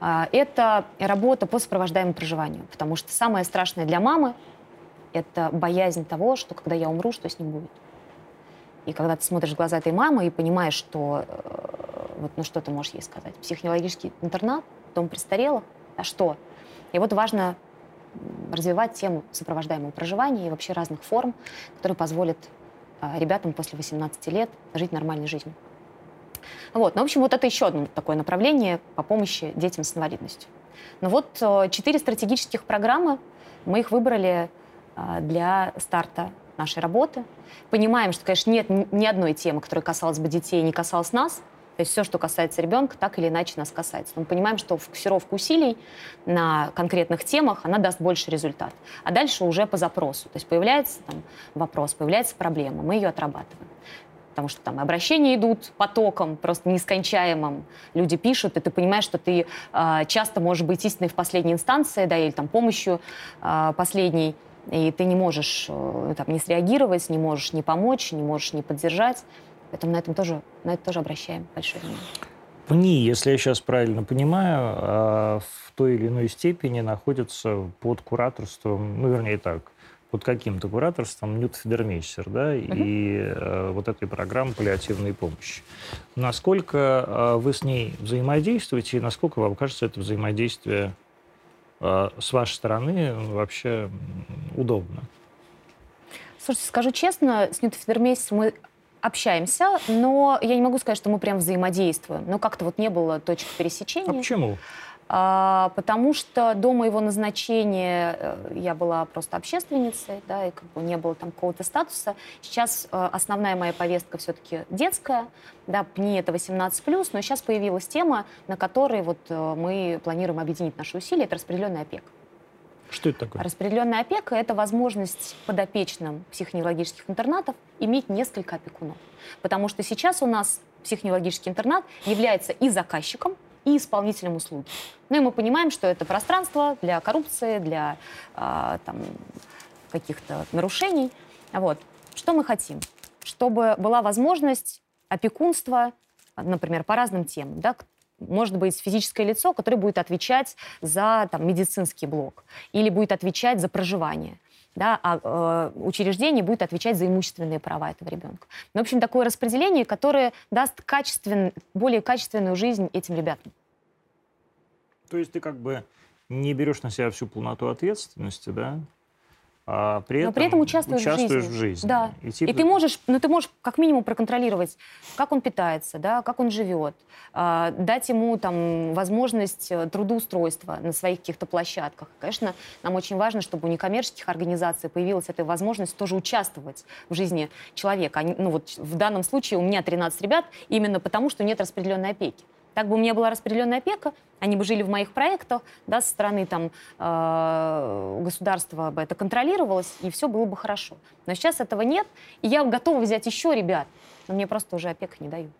[SPEAKER 2] Э, это работа по сопровождаемому проживанию, потому что самое страшное для мамы — это боязнь того, что когда я умру, что с ним будет. И когда ты смотришь в глаза этой мамы и понимаешь, что э, вот, ну что ты можешь ей сказать? Психоневрологический интернат, дом престарелых, а что? И вот важно развивать тему сопровождаемого проживания и вообще разных форм, которые позволят э, ребятам после 18 лет жить нормальной жизнью. Вот. Ну, в общем, вот это еще одно такое направление по помощи детям с инвалидностью. Ну вот э, четыре стратегических программы, мы их выбрали для старта нашей работы. Понимаем, что, конечно, нет ни одной темы, которая касалась бы детей, не касалась нас. То есть все, что касается ребенка, так или иначе нас касается. Мы понимаем, что фокусировка усилий на конкретных темах, она даст больше результат. А дальше уже по запросу. То есть появляется там вопрос, появляется проблема, мы ее отрабатываем потому что там обращения идут потоком, просто нескончаемым. Люди пишут, и ты понимаешь, что ты э, часто можешь быть истиной в последней инстанции, да, или там помощью э, последней, и ты не можешь э, там, не среагировать, не можешь не помочь, не можешь не поддержать. Поэтому на, этом тоже, на это тоже обращаем большое внимание.
[SPEAKER 1] ПНИ, если я сейчас правильно понимаю, в той или иной степени находятся под кураторством, ну, вернее так, под каким-то кураторством Нют Федермейстер, да, угу. и э, вот этой программы паллиативной помощи. Насколько э, вы с ней взаимодействуете, и насколько вам кажется это взаимодействие э, с вашей стороны вообще удобно?
[SPEAKER 2] Слушайте, скажу честно, с Нют Федермейстером мы общаемся, но я не могу сказать, что мы прям взаимодействуем. Но как-то вот не было точек пересечения. А
[SPEAKER 1] почему?
[SPEAKER 2] А, потому что до моего назначения э, я была просто общественницей, да, и как бы не было там какого-то статуса. Сейчас э, основная моя повестка все-таки детская, да, ПНИ это 18+, но сейчас появилась тема, на которой вот э, мы планируем объединить наши усилия, это распределенная опека.
[SPEAKER 1] Что это такое?
[SPEAKER 2] Распределенная опека – это возможность подопечным психоневрологических интернатов иметь несколько опекунов. Потому что сейчас у нас психоневрологический интернат является и заказчиком, и исполнителем услуги. Ну и мы понимаем, что это пространство для коррупции, для э, там, каких-то нарушений. Вот. Что мы хотим? Чтобы была возможность опекунства, например, по разным темам. Да? Может быть, физическое лицо, которое будет отвечать за там, медицинский блок или будет отвечать за проживание да, а э, учреждение будет отвечать за имущественные права этого ребенка. Ну, в общем, такое распределение, которое даст качествен, более качественную жизнь этим ребятам.
[SPEAKER 1] То есть ты как бы не берешь на себя всю полноту ответственности, да? А при этом,
[SPEAKER 2] Но при этом участвуешь,
[SPEAKER 1] участвуешь
[SPEAKER 2] в жизни.
[SPEAKER 1] В жизни.
[SPEAKER 2] Да. И, типа... и ты можешь, ну ты можешь как минимум проконтролировать, как он питается, да, как он живет, э, дать ему там возможность э, трудоустройства на своих каких-то площадках. Конечно, нам очень важно, чтобы у некоммерческих организаций появилась эта возможность тоже участвовать в жизни человека. Они, ну вот в данном случае у меня 13 ребят именно потому, что нет распределенной опеки. Так бы у меня была распределенная опека, они бы жили в моих проектах, да, со стороны там, э, государства бы это контролировалось, и все было бы хорошо. Но сейчас этого нет, и я готова взять еще ребят, но мне просто уже опека не дают.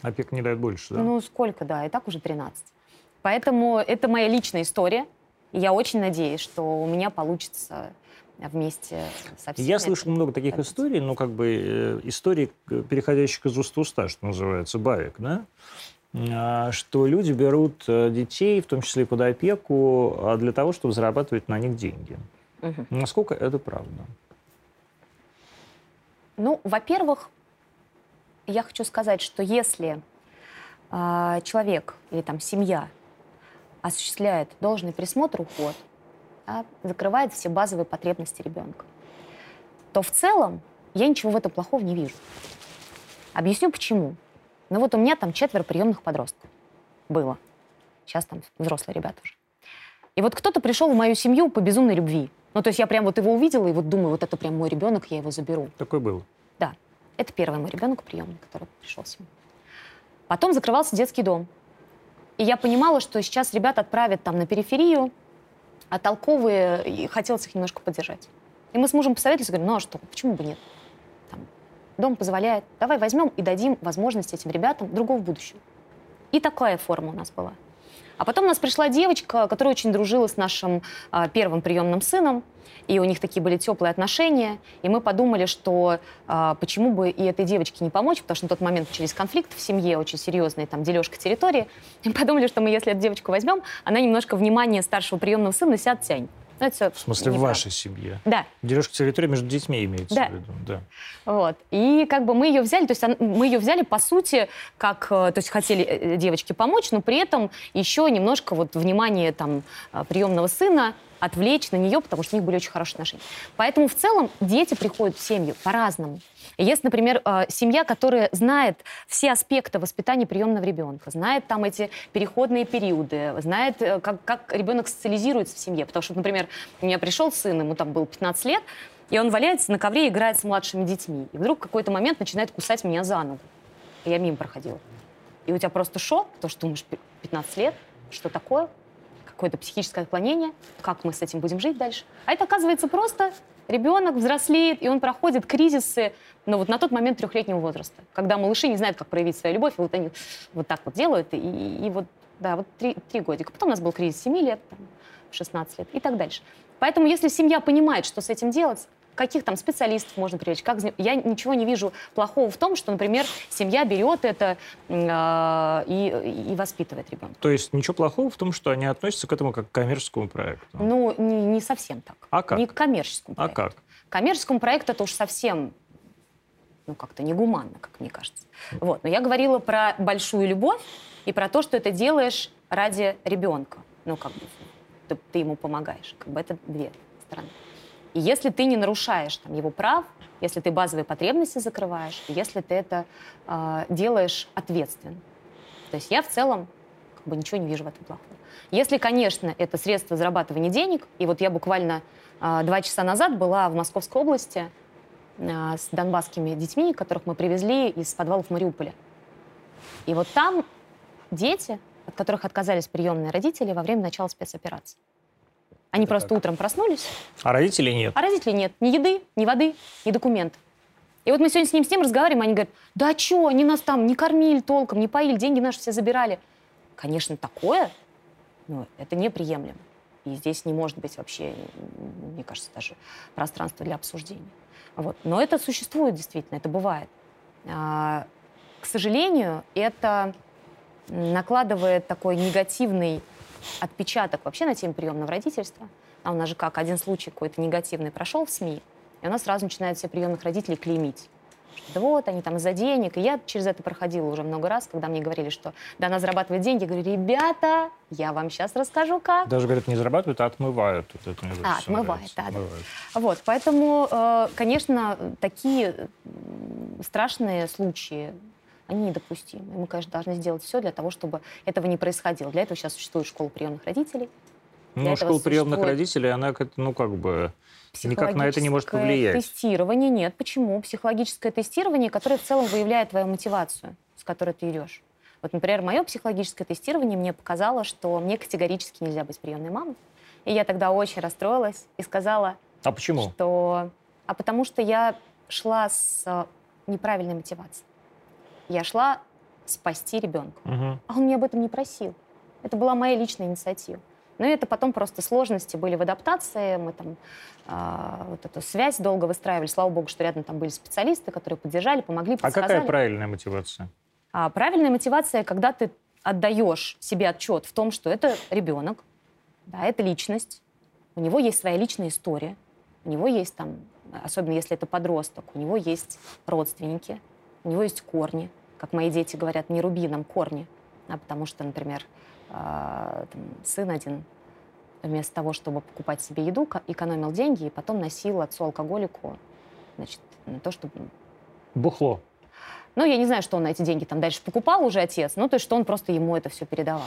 [SPEAKER 1] Опека не дает больше, да?
[SPEAKER 2] Ну, сколько, да, и так уже 13. Поэтому это моя личная история, и я очень надеюсь, что у меня получится вместе со всеми.
[SPEAKER 1] Я слышал много таких историй, ну, как бы э, историй, переходящих из уст в уста, что называется, баек, да? А, что люди берут э, детей, в том числе под опеку, а, для того, чтобы зарабатывать на них деньги. Угу. Насколько это правда?
[SPEAKER 2] Ну, во-первых, я хочу сказать, что если э, человек или там семья осуществляет должный присмотр, уход, да, закрывает все базовые потребности ребенка, то в целом я ничего в этом плохого не вижу. Объясню почему. Ну вот у меня там четверо приемных подростков было. Сейчас там взрослые ребята уже. И вот кто-то пришел в мою семью по безумной любви. Ну, то есть я прям вот его увидела и вот думаю, вот это прям мой ребенок, я его заберу.
[SPEAKER 1] Такой был?
[SPEAKER 2] Да. Это первый мой ребенок приемный, который пришел в семью. Потом закрывался детский дом. И я понимала, что сейчас ребят отправят там на периферию, а толковые, и хотелось их немножко поддержать. И мы с мужем посоветовались, говорим, ну а что, почему бы нет? Дом позволяет, давай возьмем и дадим возможность этим ребятам другого будущего. И такая форма у нас была. А потом у нас пришла девочка, которая очень дружила с нашим а, первым приемным сыном, и у них такие были теплые отношения, и мы подумали, что а, почему бы и этой девочке не помочь, потому что на тот момент начались конфликты в семье, очень серьезные, там, дележка территории. [LAUGHS] И мы подумали, что мы, если эту девочку возьмем, она немножко внимание старшего приемного сына себя оттянет.
[SPEAKER 1] Ну, это в смысле, в вашей семье?
[SPEAKER 2] Да.
[SPEAKER 1] Дележка территории между детьми имеется
[SPEAKER 2] да.
[SPEAKER 1] в виду? Да.
[SPEAKER 2] Вот. И как бы мы ее взяли, то есть мы ее взяли, по сути, как, э, то есть хотели э, девочке помочь, но при этом еще немножко вот внимание там э, приемного сына отвлечь на нее, потому что у них были очень хорошие отношения. Поэтому в целом дети приходят в семью по-разному. Есть, например, э, семья, которая знает все аспекты воспитания приемного ребенка, знает там эти переходные периоды, знает, э, как, как ребенок социализируется в семье. Потому что, например, у меня пришел сын, ему там было 15 лет, и он валяется на ковре, играет с младшими детьми. И вдруг в какой-то момент начинает кусать меня за ногу. И я мимо проходила. И и у тебя просто шок, то, что думаешь, 15 лет, что такое? Какое-то психическое отклонение, как мы с этим будем жить дальше? А это, оказывается, просто ребенок взрослеет, и он проходит кризисы, но вот на тот момент трехлетнего возраста, когда малыши не знают, как проявить свою любовь, и вот они вот так вот делают, и, и вот, да, вот три, три годика. Потом у нас был кризис 7 лет, там, 16 лет и так дальше. Поэтому если семья понимает, что с этим делать, каких там специалистов можно привлечь, как я ничего не вижу плохого в том, что, например, семья берет это э, и, и воспитывает ребенка.
[SPEAKER 1] То есть ничего плохого в том, что они относятся к этому как к коммерческому проекту?
[SPEAKER 2] Ну, не, не совсем так.
[SPEAKER 1] А как?
[SPEAKER 2] Не к коммерческому
[SPEAKER 1] а проекту. А как?
[SPEAKER 2] К коммерческому проекту это уж совсем ну, как-то негуманно, как мне кажется. Вот. Но я говорила про большую любовь и про то, что это делаешь ради ребенка. Ну, как бы ты, ты ему помогаешь. Как бы это две стороны. И если ты не нарушаешь там, его прав, если ты базовые потребности закрываешь, если ты это э, делаешь ответственно. То есть я в целом как бы ничего не вижу в этом плохого. Если, конечно, это средство зарабатывания денег, и вот я буквально э, два часа назад была в Московской области э, с донбасскими детьми, которых мы привезли из подвалов Мариуполя. И вот там дети, от которых отказались приемные родители во время начала спецоперации. Они Это просто как? утром проснулись.
[SPEAKER 1] А родителей нет?
[SPEAKER 2] А родителей нет. Ни еды, ни воды, ни документов. И вот мы сегодня с ним с ним разговариваем, они говорят, да что, они нас там не кормили толком, не поили, деньги наши все забирали. Конечно, такое, но это неприемлемо. И здесь не может быть вообще, мне кажется, даже пространства для обсуждения. Вот. Но это существует действительно, это бывает. А, к сожалению, это накладывает такой негативный отпечаток вообще на тему приемного родительства. А у нас же как, один случай какой-то негативный прошел в СМИ, и у нас сразу начинают все приемных родителей клеймить. да вот, они там из-за денег. И я через это проходила уже много раз, когда мне говорили, что да, она зарабатывает деньги. Я говорю, ребята, я вам сейчас расскажу, как.
[SPEAKER 1] Даже, говорят, не зарабатывают, а отмывают. Вот это
[SPEAKER 2] а, отмывает, да, отмывает. да. Вот, поэтому, э, конечно, такие страшные случаи они недопустимы. Мы, конечно, должны сделать все для того, чтобы этого не происходило. Для этого сейчас существует школа приемных родителей.
[SPEAKER 1] Ну, школа приемных родителей, она, ну, как бы, никак на это не может повлиять.
[SPEAKER 2] тестирование нет. Почему? Психологическое тестирование, которое в целом выявляет твою мотивацию, с которой ты идешь. Вот, например, мое психологическое тестирование мне показало, что мне категорически нельзя быть приемной мамой. И я тогда очень расстроилась и сказала,
[SPEAKER 1] а почему?
[SPEAKER 2] что... А потому что я шла с э, неправильной мотивацией я шла спасти ребенка. Угу. А он меня об этом не просил. Это была моя личная инициатива. Но это потом просто сложности были в адаптации. Мы там э, вот эту связь долго выстраивали. Слава богу, что рядом там были специалисты, которые поддержали, помогли, подсказали.
[SPEAKER 1] А какая правильная мотивация?
[SPEAKER 2] А, правильная мотивация, когда ты отдаешь себе отчет в том, что это ребенок, да, это личность, у него есть своя личная история, у него есть там, особенно если это подросток, у него есть родственники, у него есть корни, как мои дети говорят, не руби нам корни, а потому что, например, э, там, сын один вместо того, чтобы покупать себе еду, экономил деньги и потом носил отцу алкоголику, значит, на то, чтобы...
[SPEAKER 1] Бухло.
[SPEAKER 2] Ну, я не знаю, что он на эти деньги там дальше покупал уже отец, ну, то есть, что он просто ему это все передавал.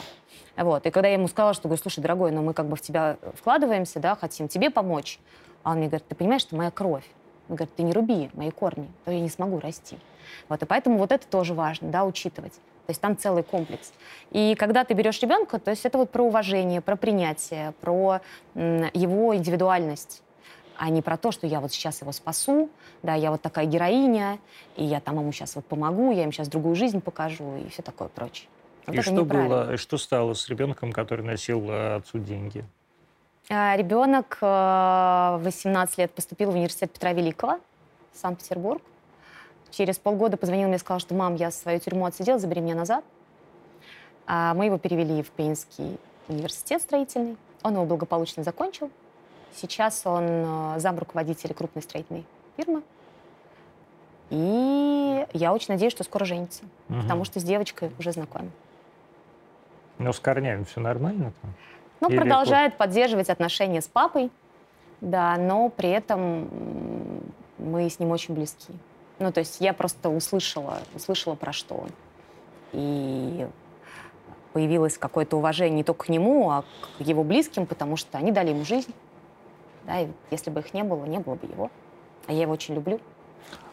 [SPEAKER 2] Вот. И когда я ему сказала, что, говорю, слушай, дорогой, но ну, мы как бы в тебя вкладываемся, да, хотим тебе помочь, а он мне говорит, ты понимаешь, это моя кровь. Он говорит, ты не руби мои корни, то я не смогу расти. Вот, и поэтому вот это тоже важно, да, учитывать. То есть там целый комплекс. И когда ты берешь ребенка, то есть это вот про уважение, про принятие, про его индивидуальность а не про то, что я вот сейчас его спасу, да, я вот такая героиня, и я там ему сейчас вот помогу, я им сейчас другую жизнь покажу и все такое прочее. Вот
[SPEAKER 1] и что было, что стало с ребенком, который носил э, отцу деньги?
[SPEAKER 2] А, ребенок в э, 18 лет поступил в университет Петра Великого, Санкт-Петербург. Через полгода позвонил мне и сказал, что «мам, я свою тюрьму отсидел, забери меня назад». А мы его перевели в Пенский университет строительный. Он его благополучно закончил. Сейчас он э, зам руководителя крупной строительной фирмы. И я очень надеюсь, что скоро женится, угу. потому что с девочкой уже знакомы.
[SPEAKER 1] Но с корнями все нормально там?
[SPEAKER 2] Ну, Или продолжает поддерживать отношения с папой, да, но при этом мы с ним очень близки. Ну, то есть я просто услышала, услышала про что он. И появилось какое-то уважение не только к нему, а к его близким, потому что они дали ему жизнь. Да, и если бы их не было, не было бы его. А я его очень люблю.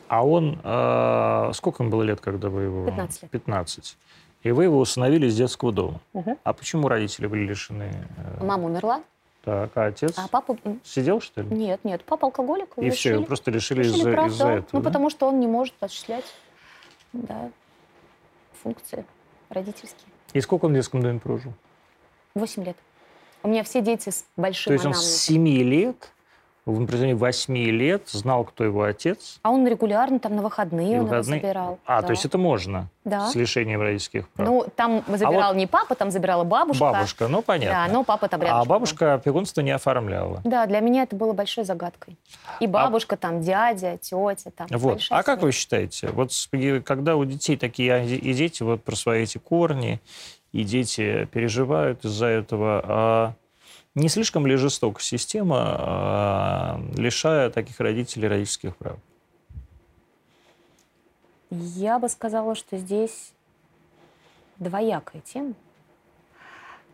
[SPEAKER 1] А он... Э, сколько ему было лет, когда вы его...
[SPEAKER 2] 15 лет.
[SPEAKER 1] 15. И вы его усыновили из детского дома.
[SPEAKER 2] Мгм.
[SPEAKER 1] А почему родители были лишены? э,
[SPEAKER 2] Мама умерла,
[SPEAKER 1] Так, а отец
[SPEAKER 2] а папа...
[SPEAKER 1] сидел, что ли?
[SPEAKER 2] Нет, нет, папа алкоголик.
[SPEAKER 1] И все, его просто лишили
[SPEAKER 2] Лишили
[SPEAKER 1] из-за
[SPEAKER 2] да.
[SPEAKER 1] этого.
[SPEAKER 2] Ну,
[SPEAKER 1] да?
[SPEAKER 2] потому что он не может осуществлять да, функции родительские.
[SPEAKER 1] И сколько он в детском доме прожил?
[SPEAKER 2] Восемь лет. У меня все дети с большим
[SPEAKER 1] То есть он с
[SPEAKER 2] анамнезом.
[SPEAKER 1] 7 лет, в протяжении 8 лет знал, кто его отец.
[SPEAKER 2] А он регулярно там на выходные
[SPEAKER 1] И
[SPEAKER 2] он
[SPEAKER 1] выходные-
[SPEAKER 2] его забирал.
[SPEAKER 1] А,
[SPEAKER 2] да.
[SPEAKER 1] то есть это можно
[SPEAKER 2] Да.
[SPEAKER 1] с лишением родительских прав.
[SPEAKER 2] Ну, там забирал не папа, там забирала бабушка.
[SPEAKER 1] Бабушка, ну понятно.
[SPEAKER 2] Да, но папа там рядом.
[SPEAKER 1] а бабушка опекунство не оформляла.
[SPEAKER 2] Да, для меня это было большой загадкой. И бабушка там, дядя, тетя там.
[SPEAKER 1] А Вот. А как вы считаете, вот когда у детей такие, а, и дети вот про свои эти корни, и дети переживают из-за этого, а не слишком ли жестока система, а, лишая таких родителей родительских прав?
[SPEAKER 2] Я бы сказала, что здесь двоякая тема.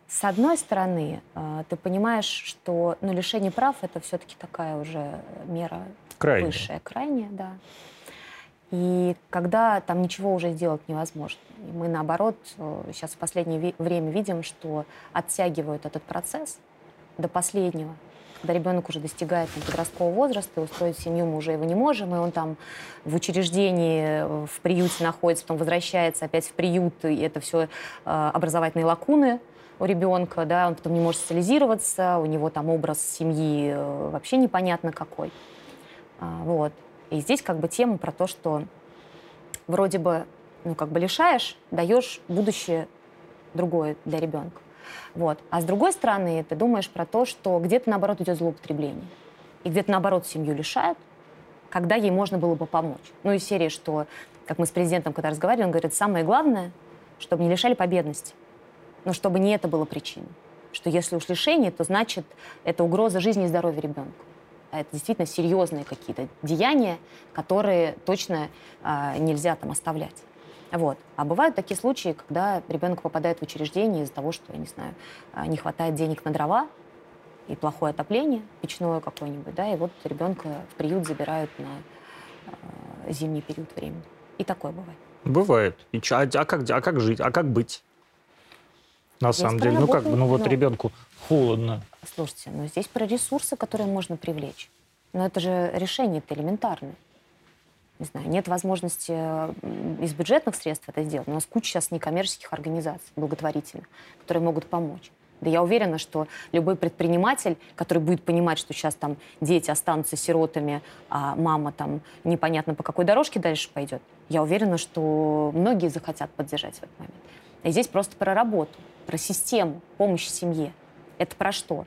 [SPEAKER 2] С одной стороны, э, ты понимаешь, что ну, лишение прав это все-таки такая уже мера
[SPEAKER 1] Крайне.
[SPEAKER 2] высшая, крайняя, да. И когда там ничего уже сделать невозможно. И мы, наоборот, сейчас в последнее время видим, что оттягивают этот процесс до последнего. Когда ребенок уже достигает там, подросткового возраста, и устроить семью мы уже его не можем, и он там в учреждении, э, в приюте находится, потом возвращается опять в приют, и это все образовательные лакуны у ребенка, да, он потом не может социализироваться, у него там образ семьи э, вообще непонятно какой. А, Вот. И здесь как бы тема про то, что вроде бы, ну, как бы лишаешь, даешь будущее другое для ребенка. Вот. А с другой стороны, ты думаешь про то, что где-то, наоборот, идет злоупотребление. И где-то, наоборот, семью лишают, когда ей можно было бы помочь. Ну, из серии, что, как мы с президентом когда разговаривали, он говорит, самое главное, чтобы не лишали по бедности. Но чтобы не это было причиной. Что если уж лишение, то значит, это угроза жизни и здоровья ребенка. А это действительно серьезные какие-то деяния, которые точно а, нельзя там оставлять. Вот. А бывают такие случаи, когда ребенок попадает в учреждение из-за того, что, я не знаю, а, не хватает денег на дрова и плохое отопление, печное какое-нибудь, да, и вот ребенка в приют забирают на а, зимний период времени. И такое бывает.
[SPEAKER 1] Бывает. И чё, а, а как, а как жить? А как быть? На самом деле, ну как,
[SPEAKER 2] проработанный,
[SPEAKER 1] ну вот
[SPEAKER 2] ну.
[SPEAKER 1] ребенку холодно.
[SPEAKER 2] Слушайте, но здесь про ресурсы, которые можно привлечь. Но это же решение-то элементарное. Не знаю, нет возможности из бюджетных средств это сделать. У нас куча сейчас некоммерческих организаций благотворительных, которые могут помочь. Да я уверена, что любой предприниматель, который будет понимать, что сейчас там дети останутся сиротами, а мама там непонятно по какой дорожке дальше пойдет, я уверена, что многие захотят поддержать в этот момент. И здесь просто про работу, про систему помощи семье. Это про что?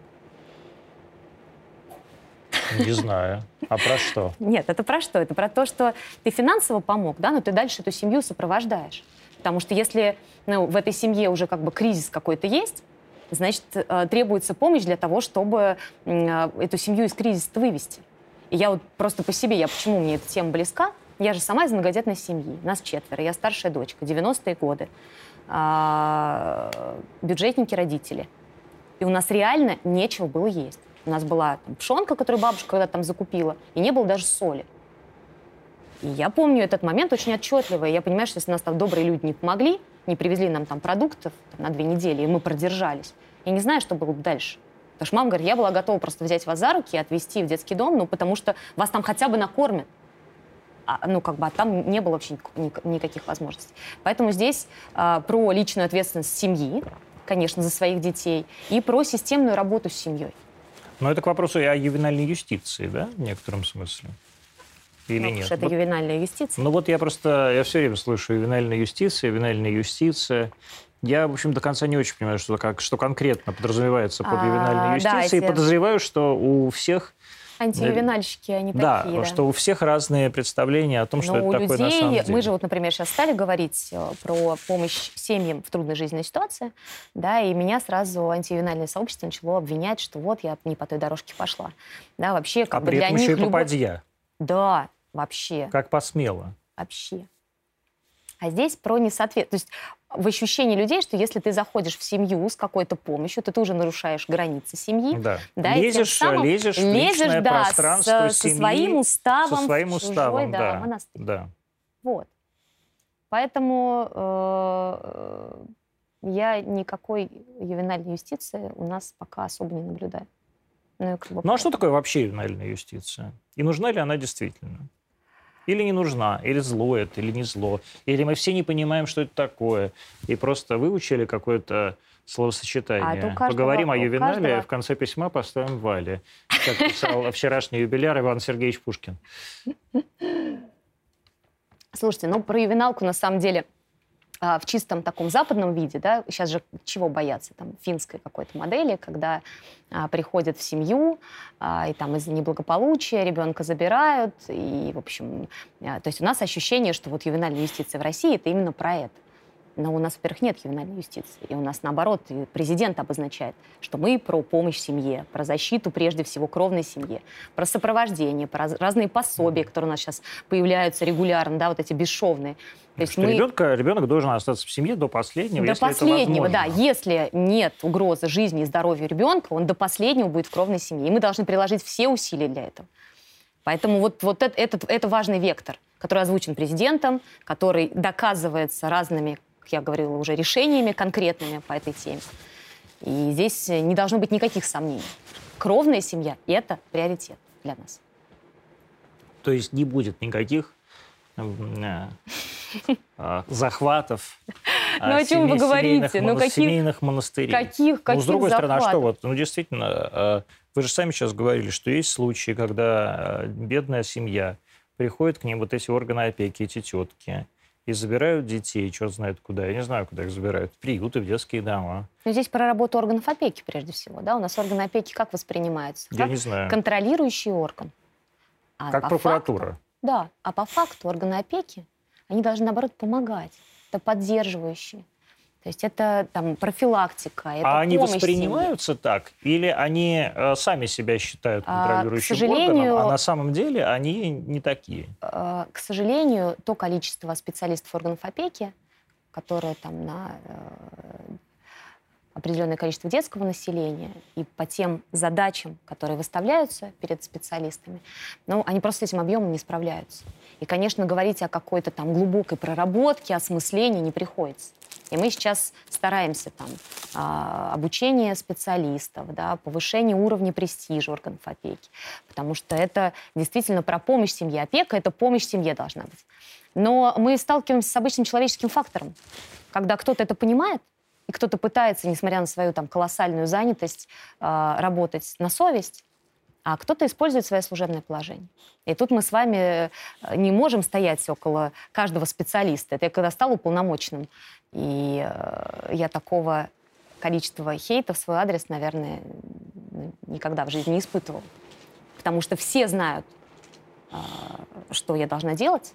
[SPEAKER 1] Не знаю. А про что?
[SPEAKER 2] Нет, это про что? Это про то, что ты финансово помог, да, но ты дальше эту семью сопровождаешь. Потому что если ну, в этой семье уже как бы кризис какой-то есть, значит, э, требуется помощь для того, чтобы э, эту семью из кризиса вывести. И я вот просто по себе, я почему мне эта тема близка, я же сама из многодетной семьи, нас четверо, я старшая дочка, 90-е годы, а, бюджетники родители. И у нас реально нечего было есть. У нас была там, пшенка, которую бабушка когда-то там закупила, и не было даже соли. И я помню этот момент очень отчетливо. И я понимаю, что если нас там добрые люди не помогли, не привезли нам там продуктов там, на две недели, и мы продержались, я не знаю, что было бы дальше. Потому что мама говорит, я была готова просто взять вас за руки и отвезти в детский дом, ну, потому что вас там хотя бы накормят. А, ну, как бы, а там не было вообще ник- никаких возможностей. Поэтому здесь а, про личную ответственность семьи, конечно, за своих детей, и про системную работу с семьей.
[SPEAKER 1] Но это к вопросу о ювенальной юстиции, да, в некотором смысле? Или
[SPEAKER 2] Ну,
[SPEAKER 1] нет?
[SPEAKER 2] это
[SPEAKER 1] Вот-
[SPEAKER 2] ювенальная юстиция.
[SPEAKER 1] Ну вот я просто, я все время слышу ювенальная юстиция, ювенальная юстиция. Я, в общем, до конца не очень понимаю, что, как, что конкретно подразумевается под
[SPEAKER 2] А,
[SPEAKER 1] ювенальной
[SPEAKER 2] да,
[SPEAKER 1] юстицией.
[SPEAKER 2] эти-
[SPEAKER 1] подозреваю, что у всех,
[SPEAKER 2] Антиювенальщики, они
[SPEAKER 1] да,
[SPEAKER 2] такие, да.
[SPEAKER 1] что у всех разные представления о том, что
[SPEAKER 2] Но
[SPEAKER 1] это
[SPEAKER 2] у
[SPEAKER 1] такое
[SPEAKER 2] людей,
[SPEAKER 1] на самом деле.
[SPEAKER 2] мы же вот, например, сейчас стали говорить э, про помощь семьям в трудной жизненной ситуации, да, и меня сразу антиювенальное сообщество начало обвинять, что вот я не по той дорожке пошла. Да, вообще, как
[SPEAKER 1] а
[SPEAKER 2] бы
[SPEAKER 1] при
[SPEAKER 2] для
[SPEAKER 1] этом
[SPEAKER 2] них
[SPEAKER 1] еще и
[SPEAKER 2] любовь-
[SPEAKER 1] попадья.
[SPEAKER 2] Да, вообще,
[SPEAKER 1] Как посмело.
[SPEAKER 2] вообще. А здесь про несоответствие. То есть в ощущении людей, что если ты заходишь в семью с какой-то помощью, то ты уже нарушаешь границы семьи.
[SPEAKER 1] Да.
[SPEAKER 2] Да,
[SPEAKER 1] лезешь,
[SPEAKER 2] самым
[SPEAKER 1] лезешь в
[SPEAKER 2] лезешь, да,
[SPEAKER 1] пространство
[SPEAKER 2] с- со
[SPEAKER 1] семьи,
[SPEAKER 2] своим уставом
[SPEAKER 1] со своим
[SPEAKER 2] в чужой,
[SPEAKER 1] уставом,
[SPEAKER 2] да,
[SPEAKER 1] да.
[SPEAKER 2] монастырь.
[SPEAKER 1] да.
[SPEAKER 2] Вот. Поэтому э, я никакой ювенальной юстиции у нас пока особо не наблюдаю.
[SPEAKER 1] Ну, ну а что такое вообще ювенальная юстиция? И нужна ли она действительно? Или не нужна, или зло это, или не зло. Или мы все не понимаем, что это такое. И просто выучили какое-то словосочетание. А Поговорим о ювенале, каждого... в конце письма поставим Вале. Как писал [LAUGHS] вчерашний юбиляр Иван Сергеевич Пушкин.
[SPEAKER 2] Слушайте, ну про ювеналку на самом деле в чистом таком западном виде, да, сейчас же чего бояться, там, финской какой-то модели, когда а, приходят в семью, а, и там из-за неблагополучия ребенка забирают, и, в общем, а, то есть у нас ощущение, что вот ювенальная юстиция в России это именно про это. Но у нас, во-первых, нет ювенальной юстиции. И у нас, наоборот, президент обозначает, что мы про помощь семье, про защиту, прежде всего, кровной семье, про сопровождение, про разные пособия, которые у нас сейчас появляются регулярно, да, вот эти бесшовные.
[SPEAKER 1] То есть мы... ребенка, ребенок должен остаться в семье до последнего,
[SPEAKER 2] До
[SPEAKER 1] если
[SPEAKER 2] последнего,
[SPEAKER 1] это
[SPEAKER 2] да. Если нет угрозы жизни и здоровью ребенка, он до последнего будет в кровной семье. И мы должны приложить все усилия для этого. Поэтому вот, вот это, это, это важный вектор, который озвучен президентом, который доказывается разными я говорила, уже решениями конкретными по этой теме. И здесь не должно быть никаких сомнений. Кровная семья – это приоритет для нас.
[SPEAKER 1] То есть не будет никаких э, а, захватов [LAUGHS]
[SPEAKER 2] ну, о чем вы говорите?
[SPEAKER 1] Ну, каких, семейных монастырей.
[SPEAKER 2] Каких, каких
[SPEAKER 1] ну, с другой стороны, а что вот, ну, действительно, э, вы же сами сейчас говорили, что есть случаи, когда э, бедная семья приходит к ним вот эти органы опеки, эти тетки, и забирают детей, черт знает куда. Я не знаю, куда их забирают. В приюты, в детские дома.
[SPEAKER 2] Но здесь про работу органов опеки прежде всего. Да? У нас органы опеки как воспринимаются?
[SPEAKER 1] Я
[SPEAKER 2] как
[SPEAKER 1] не знаю.
[SPEAKER 2] Контролирующий орган.
[SPEAKER 1] А как прокуратура.
[SPEAKER 2] Факту, да, а по факту органы опеки, они должны, наоборот, помогать. Это поддерживающие. То есть это там профилактика, это
[SPEAKER 1] А они воспринимаются семье. так? Или они э, сами себя считают а, контролирующим а, сожалению, органом, а на самом деле они не такие?
[SPEAKER 2] Э, к сожалению, то количество специалистов органов опеки, которые там на э, определенное количество детского населения и по тем задачам, которые выставляются перед специалистами, ну, они просто с этим объемом не справляются. И, конечно, говорить о какой-то там глубокой проработке, осмыслении не приходится. И мы сейчас стараемся там а, обучение специалистов, да, повышение уровня престижа органов опеки, потому что это действительно про помощь семье. Опека — это помощь семье должна быть. Но мы сталкиваемся с обычным человеческим фактором, когда кто-то это понимает, и кто-то пытается, несмотря на свою там колоссальную занятость, а, работать на совесть, а кто-то использует свое служебное положение. И тут мы с вами э, не можем стоять около каждого специалиста. Это я когда стал уполномоченным, и э, я такого количества хейта в свой адрес, наверное, никогда в жизни не испытывал. Потому что все знают, э, что я должна делать,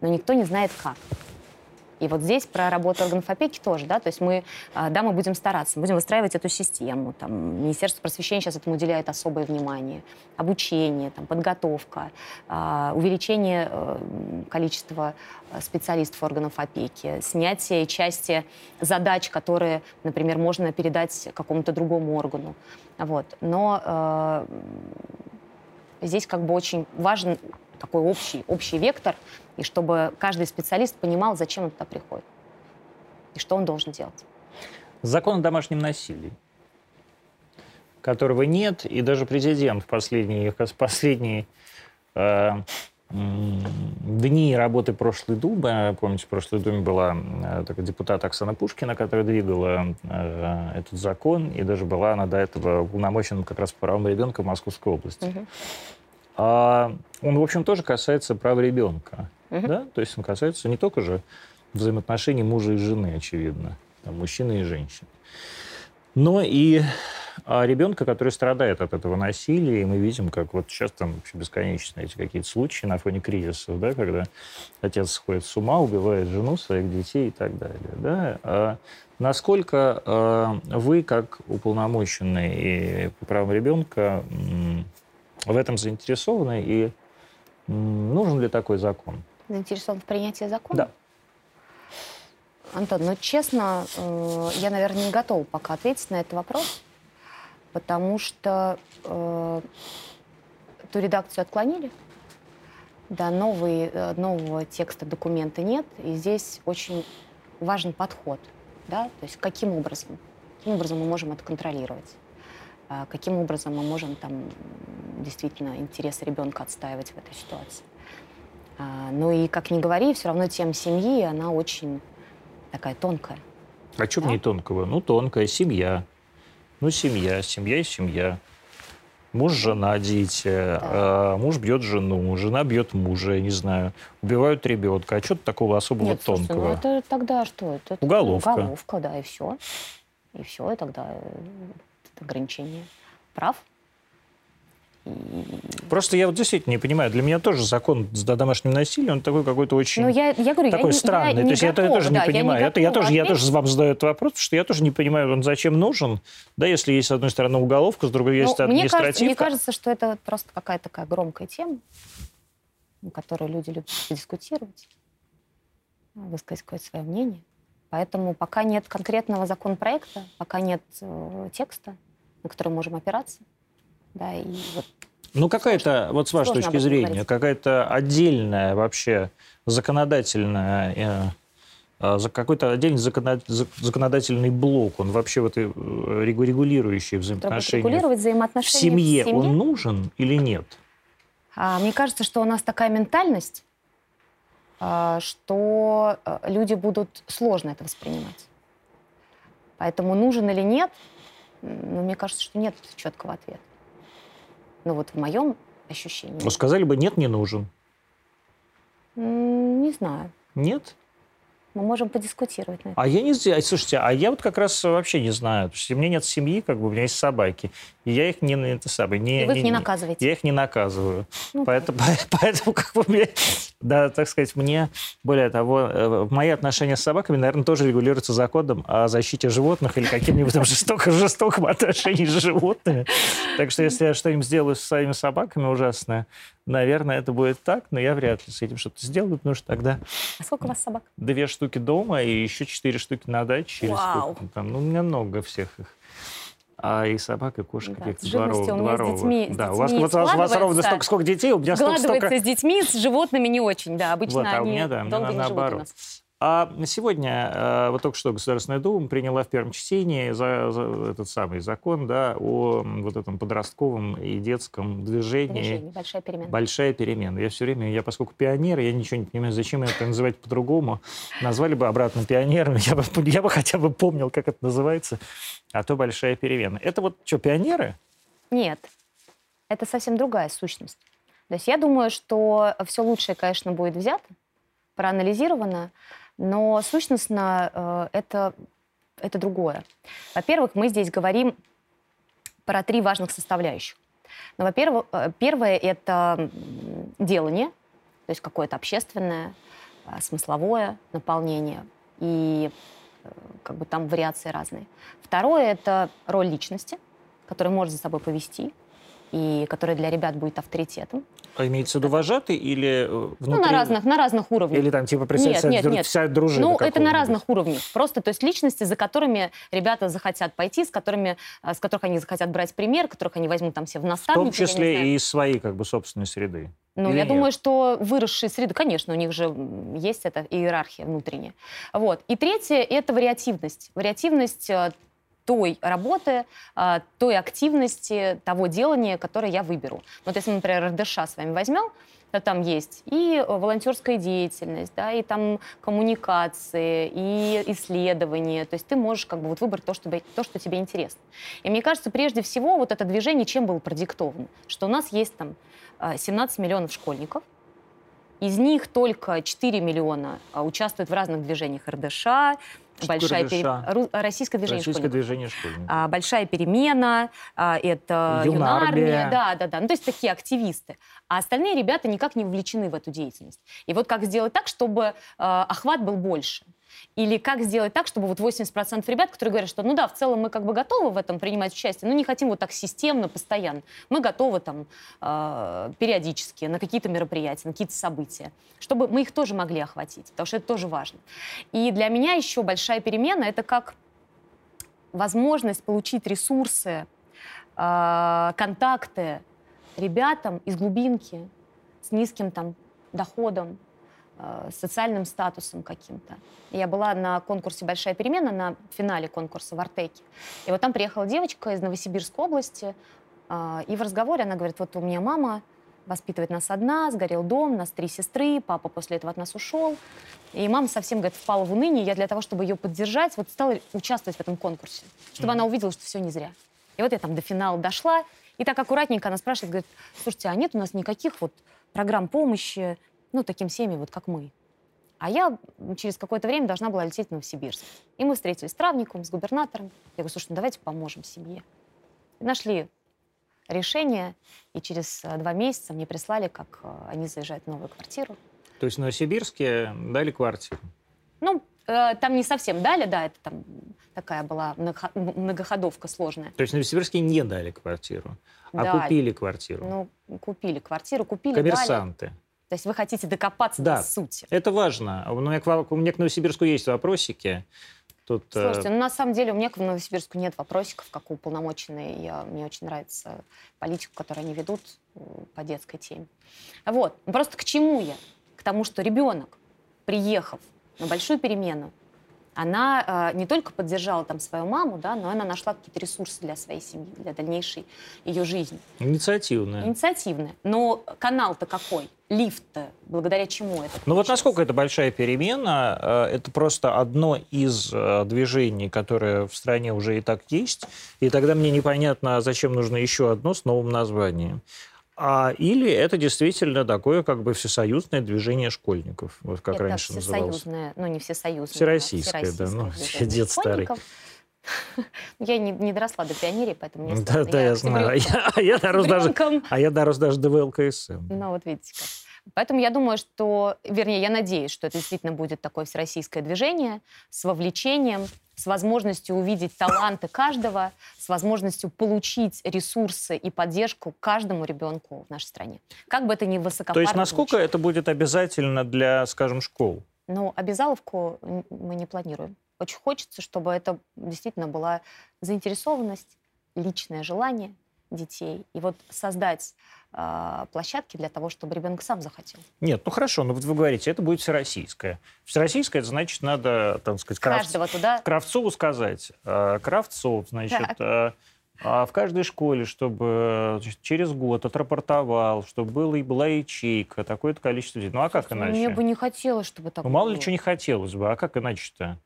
[SPEAKER 2] но никто не знает как. И вот здесь про работу органов опеки тоже, да, то есть мы, а, да, мы будем стараться, будем выстраивать эту систему, там, Министерство просвещения сейчас этому уделяет особое внимание, обучение, там, подготовка, а, увеличение э, количества э, специалистов органов опеки, снятие части задач, которые, например, можно передать какому-то другому органу, вот, но э, здесь как бы очень важен такой общий, общий вектор, и чтобы каждый специалист понимал, зачем он туда приходит и что он должен делать.
[SPEAKER 1] Закон о домашнем насилии, которого нет, и даже президент в последние, последние э, дни работы прошлой Думы, помните, в прошлой Думе была э, такая депутат Оксана Пушкина, которая двигала э, этот закон, и даже была она до этого уполномочена как раз по правам ребенка в Московской области. Угу. А он, в общем, тоже касается права ребенка. Угу. Да? То есть он касается не только же взаимоотношений мужа и жены, очевидно, там, мужчины и женщины, но и ребенка, который страдает от этого насилия, и мы видим, как вот сейчас там вообще бесконечно эти какие-то случаи на фоне кризисов, да, когда отец сходит с ума, убивает жену, своих детей и так далее. Да? А насколько а, вы, как уполномоченный по правам ребенка, в этом заинтересованы, и нужен ли такой закон?
[SPEAKER 2] Заинтересован в принятии закона?
[SPEAKER 1] Да.
[SPEAKER 2] Антон, ну честно, э, я, наверное, не готова пока ответить на этот вопрос, потому что э, ту редакцию отклонили. Да, новый, э, нового текста документа нет, и здесь очень важен подход, да, то есть каким образом, каким образом мы можем это контролировать, а каким образом мы можем там действительно интересы ребенка отстаивать в этой ситуации. А, ну и, как ни говори, все равно тема семьи, она очень такая тонкая.
[SPEAKER 1] А что да? в ней тонкого? Ну, тонкая семья. Ну, семья, семья и семья. Муж, жена, дети, да. а, муж бьет жену, жена бьет мужа, я не знаю, убивают ребенка. А что такого особого
[SPEAKER 2] Нет,
[SPEAKER 1] тонкого?
[SPEAKER 2] Слушайте, ну это тогда что? Это,
[SPEAKER 1] уголовка.
[SPEAKER 2] Уголовка, да, и все. И все, и тогда э, ограничение прав.
[SPEAKER 1] Просто я вот действительно не понимаю. Для меня тоже закон с домашним насилием, он такой какой-то очень
[SPEAKER 2] ну, я, я говорю,
[SPEAKER 1] такой
[SPEAKER 2] я,
[SPEAKER 1] странный.
[SPEAKER 2] Я,
[SPEAKER 1] То есть
[SPEAKER 2] готова,
[SPEAKER 1] я, тоже
[SPEAKER 2] да,
[SPEAKER 1] не понимаю.
[SPEAKER 2] Я,
[SPEAKER 1] это, я, тоже, я тоже вам задаю этот вопрос, потому что я тоже не понимаю, он зачем нужен. Да, если есть, с одной стороны, уголовка, с другой есть ну, административка.
[SPEAKER 2] Мне кажется, мне кажется, что это просто какая-то такая громкая тема, на которой люди любят дискутировать, высказать какое-то свое мнение. Поэтому пока нет конкретного законопроекта, пока нет э, текста, на который мы можем опираться, да, и вот
[SPEAKER 1] ну, какая-то, вот с вашей точки зрения, какая-то отдельная вообще законодательная э, э, какой-то отдельный законодательный блок, он вообще вот э, регулирующий взаимоотношения,
[SPEAKER 2] регулировать взаимоотношения
[SPEAKER 1] в семье, в семье, он нужен или нет?
[SPEAKER 2] А, мне кажется, что у нас такая ментальность, а, что люди будут сложно это воспринимать. Поэтому нужен или нет, ну, мне кажется, что нет четкого ответа. Ну вот в моем ощущении.
[SPEAKER 1] Ну, сказали бы, нет, не нужен.
[SPEAKER 2] Не знаю.
[SPEAKER 1] Нет?
[SPEAKER 2] Мы можем подискутировать на это.
[SPEAKER 1] А я не знаю. Слушайте, а я вот как раз вообще не знаю. Потому что у меня нет семьи, как бы у меня есть собаки. И я их не, это самое, не,
[SPEAKER 2] и вы их не, не наказываете?
[SPEAKER 1] Я их не наказываю. Ну, поэтому, [LAUGHS] поэтому как бы мне, да, так сказать, мне, более того, э, мои отношения с собаками, наверное, тоже регулируются законом о защите животных или каким-нибудь там [LAUGHS] жестоком отношении с животными. Так что если я что-нибудь сделаю со своими собаками ужасное, наверное, это будет так, но я вряд ли с этим что-то сделаю, потому что тогда...
[SPEAKER 2] А сколько у вас собак?
[SPEAKER 1] Две штуки дома и еще четыре штуки на даче.
[SPEAKER 2] Вау!
[SPEAKER 1] Там, ну, у меня много всех их. А и собак, и кошек
[SPEAKER 2] да,
[SPEAKER 1] каких-то
[SPEAKER 2] дворов, дворовых. С детьми,
[SPEAKER 1] да,
[SPEAKER 2] с
[SPEAKER 1] у вас, вот, у вас ровно столько, сколько детей, у меня столько, столько...
[SPEAKER 2] с детьми, с животными не очень, да. Обычно
[SPEAKER 1] вот, а у меня, да,
[SPEAKER 2] долго
[SPEAKER 1] меня,
[SPEAKER 2] не
[SPEAKER 1] наоборот.
[SPEAKER 2] живут у нас.
[SPEAKER 1] А сегодня э, вот только что Государственная Дума приняла в первом чтении за, за этот самый закон да, о вот этом подростковом и детском движении.
[SPEAKER 2] Движение, большая перемена.
[SPEAKER 1] Большая перемена. Я все время, я поскольку пионер, я ничего не понимаю, зачем это называть по-другому. Назвали бы обратно пионером, я бы, я бы хотя бы помнил, как это называется, а то большая перемена. Это вот что, пионеры?
[SPEAKER 2] Нет, это совсем другая сущность. То есть я думаю, что все лучшее, конечно, будет взято, проанализировано, но сущностно э, это, это другое. Во-первых, мы здесь говорим про три важных составляющих. Ну, во-первых, э, первое – это делание, то есть какое-то общественное, э, смысловое наполнение. И как бы там вариации разные. Второе – это роль личности, которая может за собой повести, и которая для ребят будет авторитетом.
[SPEAKER 1] А имеется в виду вожатый или внутри?
[SPEAKER 2] Ну, на разных, на разных уровнях.
[SPEAKER 1] Или там типа представитель нет, нет, нет. вся дружина
[SPEAKER 2] Ну, это на разных уровнях. Просто, то есть личности, за которыми ребята захотят пойти, с которыми, с которых они захотят брать пример, которых они возьмут там все в наставники.
[SPEAKER 1] В том числе и из своей как бы собственной среды.
[SPEAKER 2] Ну, Или я нет? думаю, что выросшие среды, конечно, у них же есть эта иерархия внутренняя. Вот. И третье – это вариативность. Вариативность э, той работы, а, той активности, того делания, которое я выберу. Вот если, например, РДШ с вами возьмем, то там есть и волонтерская деятельность, да, и там коммуникации, и исследования. То есть ты можешь как бы вот выбрать то, что, то, что тебе интересно. И мне кажется, прежде всего вот это движение чем было продиктовано? Что у нас есть там 17 а, миллионов школьников, из них только 4 миллиона а, участвуют в разных движениях РДШ, большая пере... российское движение
[SPEAKER 1] российское
[SPEAKER 2] школьников.
[SPEAKER 1] движение школьников.
[SPEAKER 2] А, большая перемена, а, это юнармия. юнармия, да, да, да. Ну то есть такие активисты. А остальные ребята никак не вовлечены в эту деятельность. И вот как сделать так, чтобы а, охват был больше? Или как сделать так, чтобы вот 80% ребят, которые говорят, что ну да, в целом мы как бы готовы в этом принимать участие, но не хотим вот так системно, постоянно. Мы готовы там э, периодически на какие-то мероприятия, на какие-то события, чтобы мы их тоже могли охватить, потому что это тоже важно. И для меня еще большая перемена — это как возможность получить ресурсы, э, контакты ребятам из глубинки, с низким там доходом, социальным статусом каким-то. Я была на конкурсе «Большая перемена», на финале конкурса в Артеке. И вот там приехала девочка из Новосибирской области, э, и в разговоре она говорит, вот у меня мама воспитывает нас одна, сгорел дом, нас три сестры, папа после этого от нас ушел. И мама совсем, говорит, впала в уныние. Я для того, чтобы ее поддержать, вот стала участвовать в этом конкурсе, чтобы mm-hmm. она увидела, что все не зря. И вот я там до финала дошла, и так аккуратненько она спрашивает, говорит, слушайте, а нет у нас никаких вот программ помощи, ну, таким семьям, вот как мы? А я через какое-то время должна была лететь в Новосибирск. И мы встретились с травником, с губернатором. Я говорю, слушай, ну давайте поможем семье. И нашли решение, и через э, два месяца мне прислали, как э, они заезжают в новую квартиру.
[SPEAKER 1] То есть в Новосибирске дали квартиру?
[SPEAKER 2] Ну, э, там не совсем дали, да, это там такая была многоходовка сложная.
[SPEAKER 1] То есть в Новосибирске не дали квартиру, а да. купили квартиру?
[SPEAKER 2] Ну, купили квартиру, купили,
[SPEAKER 1] Коммерсанты.
[SPEAKER 2] Дали. То есть вы хотите докопаться да, до сути.
[SPEAKER 1] это важно. У меня, к, у меня к Новосибирску есть вопросики.
[SPEAKER 2] Тут, Слушайте, ну на самом деле у меня к Новосибирску нет вопросиков, как у уполномоченной. Я, мне очень нравится политику, которую они ведут по детской теме. Вот. Просто к чему я? К тому, что ребенок, приехав на большую перемену, она э, не только поддержала там свою маму, да, но она нашла какие-то ресурсы для своей семьи, для дальнейшей ее жизни.
[SPEAKER 1] Инициативная.
[SPEAKER 2] Инициативная. Но канал-то какой? Лифт-то, благодаря чему это?
[SPEAKER 1] Ну вот насколько это большая перемена, э, это просто одно из э, движений, которое в стране уже и так есть, и тогда мне непонятно, зачем нужно еще одно с новым названием. А, или это действительно такое как бы всесоюзное движение школьников, вот как это раньше называлось.
[SPEAKER 2] всесоюзное, ну не всесоюзное.
[SPEAKER 1] Всероссийское, да, ну, [LAUGHS] дед старый. [LAUGHS]
[SPEAKER 2] Я не, не доросла до пионерии, поэтому мне
[SPEAKER 1] Да, да, я знаю. А я, а я дорос даже, а я дорос даже до ВЛКСМ.
[SPEAKER 2] Ну, вот видите как. Поэтому я думаю, что, вернее, я надеюсь, что это действительно будет такое всероссийское движение с вовлечением, с возможностью увидеть таланты каждого, с возможностью получить ресурсы и поддержку каждому ребенку в нашей стране. Как бы это ни высокопарно
[SPEAKER 1] То есть насколько звучит. это будет обязательно для, скажем, школ?
[SPEAKER 2] Ну, обязаловку мы не планируем. Очень хочется, чтобы это действительно была заинтересованность, личное желание детей. И вот создать э, площадки для того, чтобы ребенок сам захотел.
[SPEAKER 1] Нет, ну хорошо, но вот вы говорите, это будет всероссийское. Всероссийское, это значит, надо, там сказать,
[SPEAKER 2] Каждого Кравц... туда...
[SPEAKER 1] Кравцову сказать. Э, Кравцов, значит, э, в каждой школе, чтобы через год отрапортовал, чтобы было, и была ячейка, такое-то количество детей. Ну а как иначе?
[SPEAKER 2] Мне бы не хотелось, чтобы так
[SPEAKER 1] ну,
[SPEAKER 2] было.
[SPEAKER 1] мало ли чего не хотелось бы, а как иначе-то?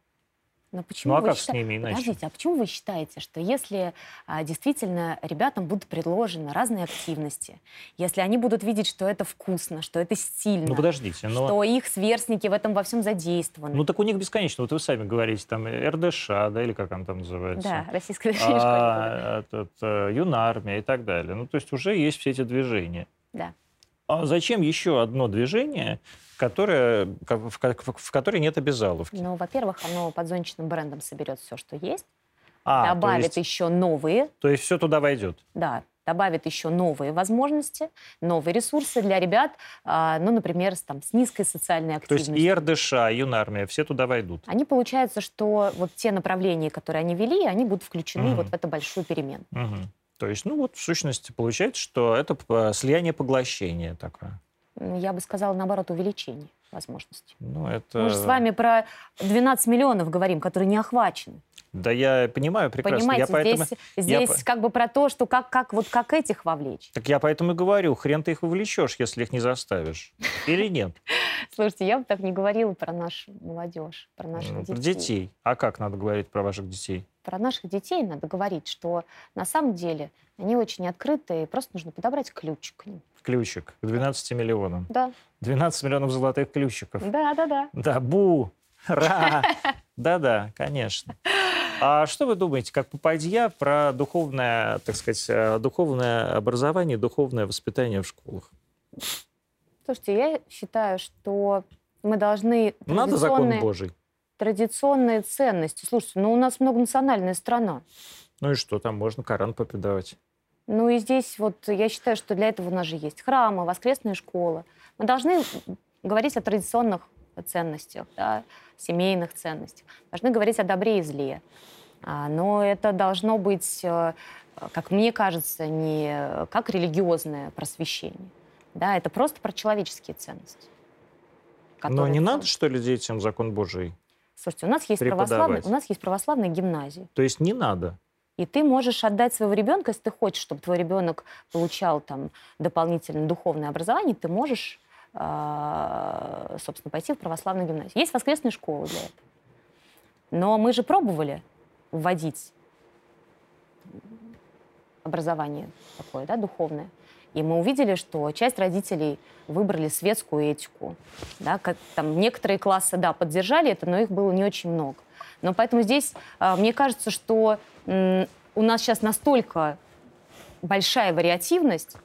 [SPEAKER 2] Но почему
[SPEAKER 1] ну а как
[SPEAKER 2] считаете...
[SPEAKER 1] с ними иначе?
[SPEAKER 2] Подождите, а почему вы считаете, что если а, действительно ребятам будут предложены разные активности, если они будут видеть, что это вкусно, что это стильно,
[SPEAKER 1] ну, подождите, но...
[SPEAKER 2] что их сверстники в этом во всем задействованы?
[SPEAKER 1] Ну так у них бесконечно. Вот вы сами говорите, там РДШ, да, или как он там называется?
[SPEAKER 2] Да, Российская а,
[SPEAKER 1] этот, э, Юнармия и так далее. Ну то есть уже есть все эти движения.
[SPEAKER 2] Да.
[SPEAKER 1] А зачем еще одно движение, которое, в, в, в которой нет обязаловки?
[SPEAKER 2] Ну, во-первых, оно под зонтичным брендом соберет все, что есть, а, добавит есть, еще новые.
[SPEAKER 1] То есть все туда войдет?
[SPEAKER 2] Да, добавит еще новые возможности, новые ресурсы для ребят, а, ну, например, с, там, с низкой социальной активностью.
[SPEAKER 1] То есть и РДШ, и Юнармия, все туда войдут?
[SPEAKER 2] Они, получается, что вот те направления, которые они вели, они будут включены угу. вот в эту большую перемену.
[SPEAKER 1] Угу. То есть, ну вот, в сущности, получается, что это слияние-поглощение такое.
[SPEAKER 2] Я бы сказала, наоборот, увеличение возможностей.
[SPEAKER 1] Ну, это...
[SPEAKER 2] Мы же с вами про 12 миллионов говорим, которые не охвачены.
[SPEAKER 1] Да я понимаю прекрасно.
[SPEAKER 2] Понимаете,
[SPEAKER 1] я
[SPEAKER 2] поэтому, здесь, здесь я... как бы про то, что как, как, вот как этих вовлечь.
[SPEAKER 1] Так я поэтому и говорю, хрен ты их вовлечешь, если их не заставишь. Или нет? [LAUGHS]
[SPEAKER 2] Слушайте, я бы так не говорила про нашу молодежь, про наших детей.
[SPEAKER 1] Детей. А как надо говорить про ваших детей?
[SPEAKER 2] Про наших детей надо говорить, что на самом деле они очень открытые, и просто нужно подобрать ключик к ним.
[SPEAKER 1] Ключик к 12 миллионам.
[SPEAKER 2] Да.
[SPEAKER 1] 12 миллионов золотых ключиков.
[SPEAKER 2] Да, да, да.
[SPEAKER 1] Да, бу, ра. Да-да, конечно. А что вы думаете, как попадья, про духовное, так сказать, э, духовное образование, духовное воспитание в школах?
[SPEAKER 2] Слушайте, я считаю, что мы должны...
[SPEAKER 1] Надо закон Божий.
[SPEAKER 2] Традиционные ценности. Слушайте, ну у нас многонациональная страна.
[SPEAKER 1] Ну и что, там можно Коран попедовать?
[SPEAKER 2] Ну и здесь вот я считаю, что для этого у нас же есть храмы, воскресные школы. Мы должны говорить о традиционных ценностях, да, семейных ценностях. Должны говорить о добре и зле. А, но это должно быть, э, как мне кажется, не как религиозное просвещение. Да, это просто про человеческие ценности.
[SPEAKER 1] Но не надо, что ли, детям закон Божий?
[SPEAKER 2] Слушайте, у нас есть православная, у нас есть православная гимназия.
[SPEAKER 1] То есть не надо?
[SPEAKER 2] И ты можешь отдать своего ребенка, если ты хочешь, чтобы твой ребенок получал там дополнительное духовное образование, ты можешь, э, собственно, пойти в православную гимназию. Есть воскресные школы для этого. Но мы же пробовали вводить образование такое, да, духовное. И мы увидели, что часть родителей выбрали светскую этику. Да, как, там, некоторые классы, да, поддержали это, но их было не очень много. Но поэтому здесь, э, мне кажется, что у нас сейчас настолько большая вариативность,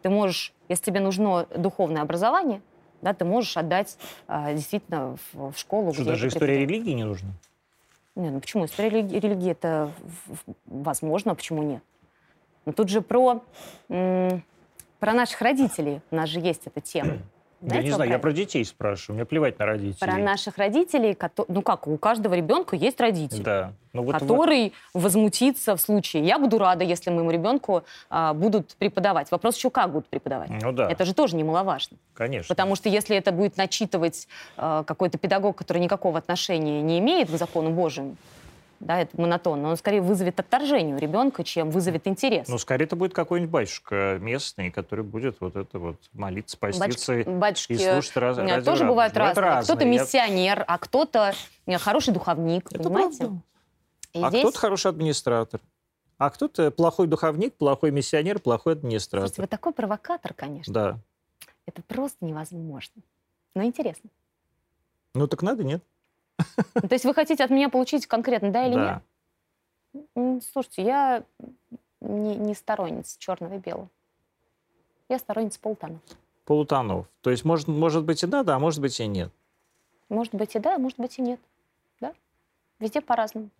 [SPEAKER 2] ты можешь, если тебе нужно духовное образование, да, ты можешь отдать э, действительно в, в школу.
[SPEAKER 1] Что, даже история религии не нужна?
[SPEAKER 2] Нет, ну почему? История религии, религии это возможно, а почему нет? Но тут же про, про наших родителей у нас же есть эта тема.
[SPEAKER 1] Знаете, я не знаю, я про детей спрашиваю, мне плевать на родителей.
[SPEAKER 2] Про наших родителей, ну как, у каждого ребенка есть родитель,
[SPEAKER 1] да.
[SPEAKER 2] ну, вот, который вот. возмутится в случае. Я буду рада, если моему ребенку а, будут преподавать. Вопрос еще как будут преподавать.
[SPEAKER 1] Ну да.
[SPEAKER 2] Это же тоже немаловажно.
[SPEAKER 1] Конечно.
[SPEAKER 2] Потому что если это будет начитывать а, какой-то педагог, который никакого отношения не имеет к закону Божьему, да, это монотонно, он скорее вызовет отторжение у ребенка, чем вызовет интерес.
[SPEAKER 1] Ну, скорее это будет какой-нибудь батюшка местный, который будет вот это вот молиться, поститься
[SPEAKER 2] Батюшки, батюшки
[SPEAKER 1] и слушать раз,
[SPEAKER 2] тоже радио. бывают бывают разные. Кто-то миссионер, а кто-то э, хороший духовник, это понимаете?
[SPEAKER 1] Правда. И а здесь... кто-то хороший администратор. А кто-то плохой духовник, плохой миссионер, плохой администратор.
[SPEAKER 2] Слушайте, вы такой провокатор, конечно.
[SPEAKER 1] Да.
[SPEAKER 2] Это просто невозможно. Но интересно.
[SPEAKER 1] Ну так надо, нет?
[SPEAKER 2] То есть вы хотите от меня получить конкретно, да или да. нет? Слушайте, я не, не сторонница черного и белого. Я сторонница полутонов.
[SPEAKER 1] Полутонов. То есть может, может быть и да, да, а может быть и нет.
[SPEAKER 2] Может быть и да, а может быть и нет. Да? Везде по-разному.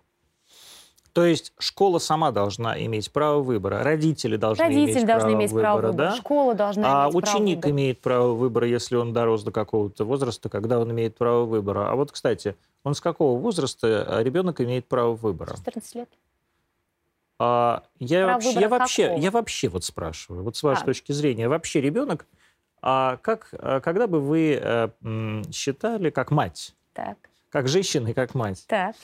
[SPEAKER 1] То есть школа сама должна иметь право выбора, родители должны
[SPEAKER 2] Родители
[SPEAKER 1] иметь
[SPEAKER 2] должны
[SPEAKER 1] право
[SPEAKER 2] иметь
[SPEAKER 1] выбора,
[SPEAKER 2] право выбора,
[SPEAKER 1] да?
[SPEAKER 2] школа должна
[SPEAKER 1] а
[SPEAKER 2] иметь
[SPEAKER 1] ученик
[SPEAKER 2] право
[SPEAKER 1] имеет право выбора, если он дорос до какого-то возраста, когда он имеет право выбора. А вот, кстати, он с какого возраста а, ребенок имеет право выбора?
[SPEAKER 2] 14 лет.
[SPEAKER 1] А, я, право вообще, я, вообще, я вообще вот спрашиваю, вот с вашей а. точки зрения, вообще ребенок, а как, а когда бы вы а, считали, как мать,
[SPEAKER 2] так.
[SPEAKER 1] как женщина и как мать,
[SPEAKER 2] так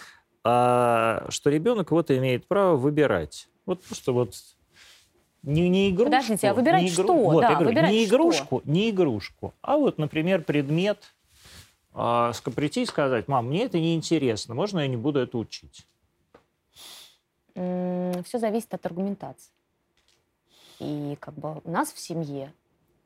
[SPEAKER 1] а, что ребенок вот имеет право выбирать. Вот просто вот не, не игрушку.
[SPEAKER 2] Подождите, а выбирать
[SPEAKER 1] не
[SPEAKER 2] игру... что?
[SPEAKER 1] Вот,
[SPEAKER 2] да,
[SPEAKER 1] говорю,
[SPEAKER 2] выбирать
[SPEAKER 1] не игрушку,
[SPEAKER 2] что?
[SPEAKER 1] не игрушку, а вот, например, предмет, а, прийти и сказать, мам, мне это не интересно, можно я не буду это учить?
[SPEAKER 2] Все зависит от аргументации. И как бы у нас в семье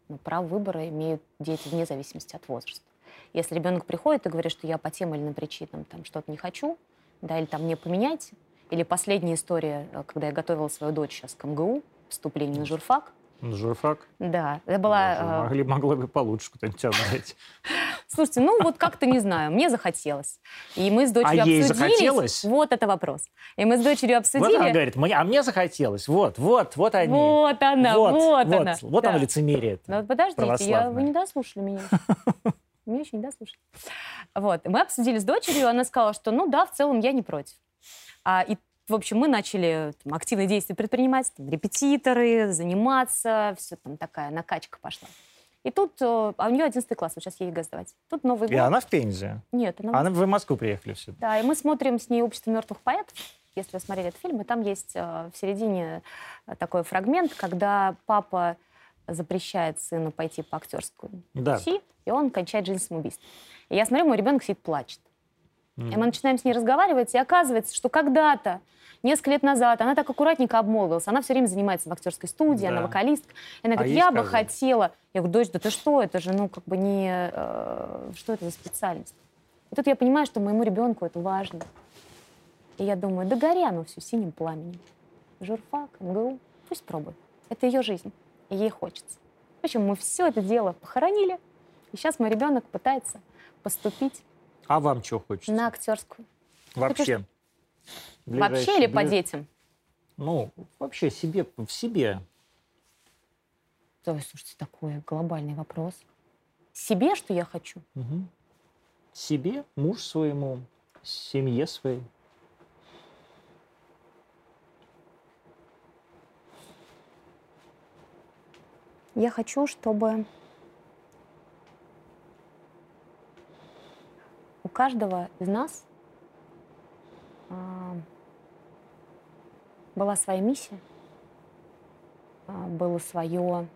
[SPEAKER 2] ну, право выбора имеют дети вне зависимости от возраста. Если ребенок приходит и говорит, что я по тем или иным причинам там что-то не хочу, да, или там не поменять. Или последняя история, э, когда я готовила свою дочь сейчас к МГУ, вступление на журфак.
[SPEAKER 1] На журфак?
[SPEAKER 2] Да, это была...
[SPEAKER 1] Э, могли, могло бы получше куда-нибудь отдать. [LAUGHS]
[SPEAKER 2] Слушайте, ну вот как-то не знаю, мне захотелось. И мы с дочерью
[SPEAKER 1] а
[SPEAKER 2] обсудили.
[SPEAKER 1] ей захотелось?
[SPEAKER 2] Вот это вопрос. И мы с дочерью обсудили.
[SPEAKER 1] Вот она говорит, мне, а мне захотелось. Вот, вот, вот они.
[SPEAKER 2] Вот она, вот, вот, вот она.
[SPEAKER 1] Вот да. оно лицемерие.
[SPEAKER 2] Ну подождите, я, вы не дослушали меня. [LAUGHS] Меня еще не дослушали. Вот. Мы обсудили с дочерью, она сказала, что ну да, в целом я не против. А, и, в общем, мы начали там, активные действия предпринимать, там, репетиторы, заниматься, все там такая накачка пошла. И тут, э, а у нее 11 класс, вот сейчас ей ЕГЭ сдавать. Тут Новый год.
[SPEAKER 1] И она в Пензе?
[SPEAKER 2] Нет,
[SPEAKER 1] она... Она в Москву приехали все.
[SPEAKER 2] Да, и мы смотрим с ней «Общество мертвых поэтов», если вы смотрели этот фильм, и там есть э, в середине э, такой фрагмент, когда папа запрещает сыну пойти по актерскому
[SPEAKER 1] да.
[SPEAKER 2] пути, и он кончает жизнь самоубийством. И я смотрю, мой ребенок сидит, плачет. Mm. И мы начинаем с ней разговаривать, и оказывается, что когда-то, несколько лет назад, она так аккуратненько обмолвилась. Она все время занимается в актерской студии, да. она вокалистка. И она а говорит, я бы хотела... Я говорю, дочь, да ты что, это же, ну, как бы не... Э, что это за специальность? И тут я понимаю, что моему ребенку это важно. И я думаю, да горя оно все синим пламенем. Журфак, МГУ, пусть пробует. Это ее жизнь, и ей хочется. В общем, мы все это дело похоронили, и сейчас мой ребенок пытается поступить
[SPEAKER 1] а вам что хочется?
[SPEAKER 2] На актерскую.
[SPEAKER 1] Вообще?
[SPEAKER 2] Вообще или по детям?
[SPEAKER 1] Ну, вообще себе, в себе.
[SPEAKER 2] Ой, слушайте, такой глобальный вопрос. Себе, что я хочу?
[SPEAKER 1] Угу. Себе, муж своему, семье своей.
[SPEAKER 2] Я хочу, чтобы каждого из нас а, была своя миссия, а, было свое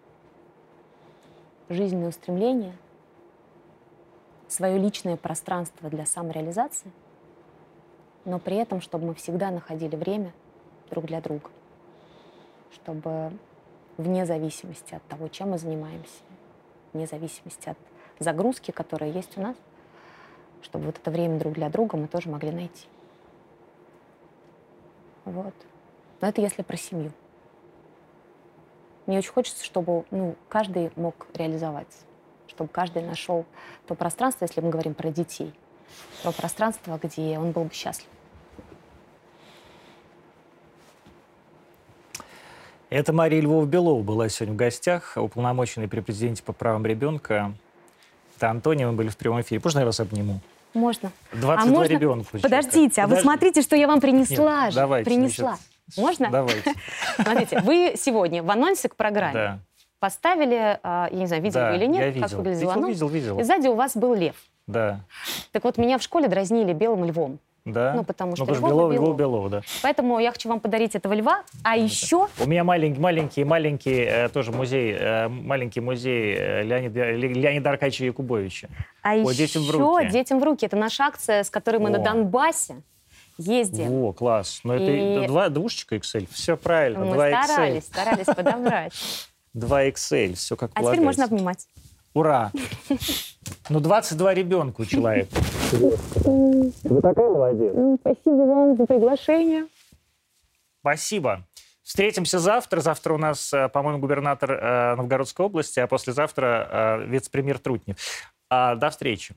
[SPEAKER 2] жизненное устремление, свое личное пространство для самореализации, но при этом, чтобы мы всегда находили время друг для друга, чтобы вне зависимости от того, чем мы занимаемся, вне зависимости от загрузки, которая есть у нас, чтобы вот это время друг для друга мы тоже могли найти. Вот. Но это если про семью. Мне очень хочется, чтобы ну, каждый мог реализоваться, чтобы каждый нашел то пространство, если мы говорим про детей, то пространство, где он был бы счастлив.
[SPEAKER 1] Это Мария Львова-Белова была сегодня в гостях, уполномоченный при президенте по правам ребенка. Это Антония, мы были в прямом эфире. Можно я вас обниму?
[SPEAKER 2] Можно.
[SPEAKER 1] 22
[SPEAKER 2] а можно...
[SPEAKER 1] ребенка.
[SPEAKER 2] Подождите, а вы смотрите, что я вам принесла
[SPEAKER 1] Нет,
[SPEAKER 2] же.
[SPEAKER 1] давайте,
[SPEAKER 2] принесла.
[SPEAKER 1] значит,
[SPEAKER 2] Можно?
[SPEAKER 1] Давайте. [LAUGHS]
[SPEAKER 2] Смотрите, вы сегодня в анонсе к программе
[SPEAKER 1] Да.
[SPEAKER 2] поставили, а, я не знаю, видели
[SPEAKER 1] Да,
[SPEAKER 2] вы или нет,
[SPEAKER 1] я
[SPEAKER 2] как выглядел
[SPEAKER 1] Видел,
[SPEAKER 2] анонс.
[SPEAKER 1] видел, видел.
[SPEAKER 2] И сзади у вас был лев.
[SPEAKER 1] Да.
[SPEAKER 2] Так вот, меня в школе дразнили белым львом.
[SPEAKER 1] Да.
[SPEAKER 2] Ну, потому что
[SPEAKER 1] ну,
[SPEAKER 2] Львова,
[SPEAKER 1] Белова,
[SPEAKER 2] Белова.
[SPEAKER 1] Белова, да.
[SPEAKER 2] Поэтому я хочу вам подарить этого льва. А еще
[SPEAKER 1] У меня маленький, маленький, маленький э, тоже музей, э, маленький музей э, Леонида, Ле- Леонида Аркадьевича Якубовича.
[SPEAKER 2] А
[SPEAKER 1] Ой,
[SPEAKER 2] еще
[SPEAKER 1] детям в руки.
[SPEAKER 2] «Детям в руки». Это наша акция, с которой мы на
[SPEAKER 1] О.
[SPEAKER 2] Донбассе ездим.
[SPEAKER 1] Во, класс. Но
[SPEAKER 2] И-
[SPEAKER 1] это два, двушечка XL. Все правильно.
[SPEAKER 2] Мы
[SPEAKER 1] 2
[SPEAKER 2] старались,
[SPEAKER 1] XL.
[SPEAKER 2] старались подобрать.
[SPEAKER 1] 2 XL. Все как
[SPEAKER 2] А теперь
[SPEAKER 1] полагается.
[SPEAKER 2] можно обнимать.
[SPEAKER 1] Ура! Ну, 22 ребенка у человека. Вы такая молодец.
[SPEAKER 2] Спасибо вам за приглашение.
[SPEAKER 1] Спасибо. Встретимся завтра. Завтра у нас, э, по-моему, губернатор э, Новгородской области, а послезавтра э, вице-премьер Трутнев. А, До встречи.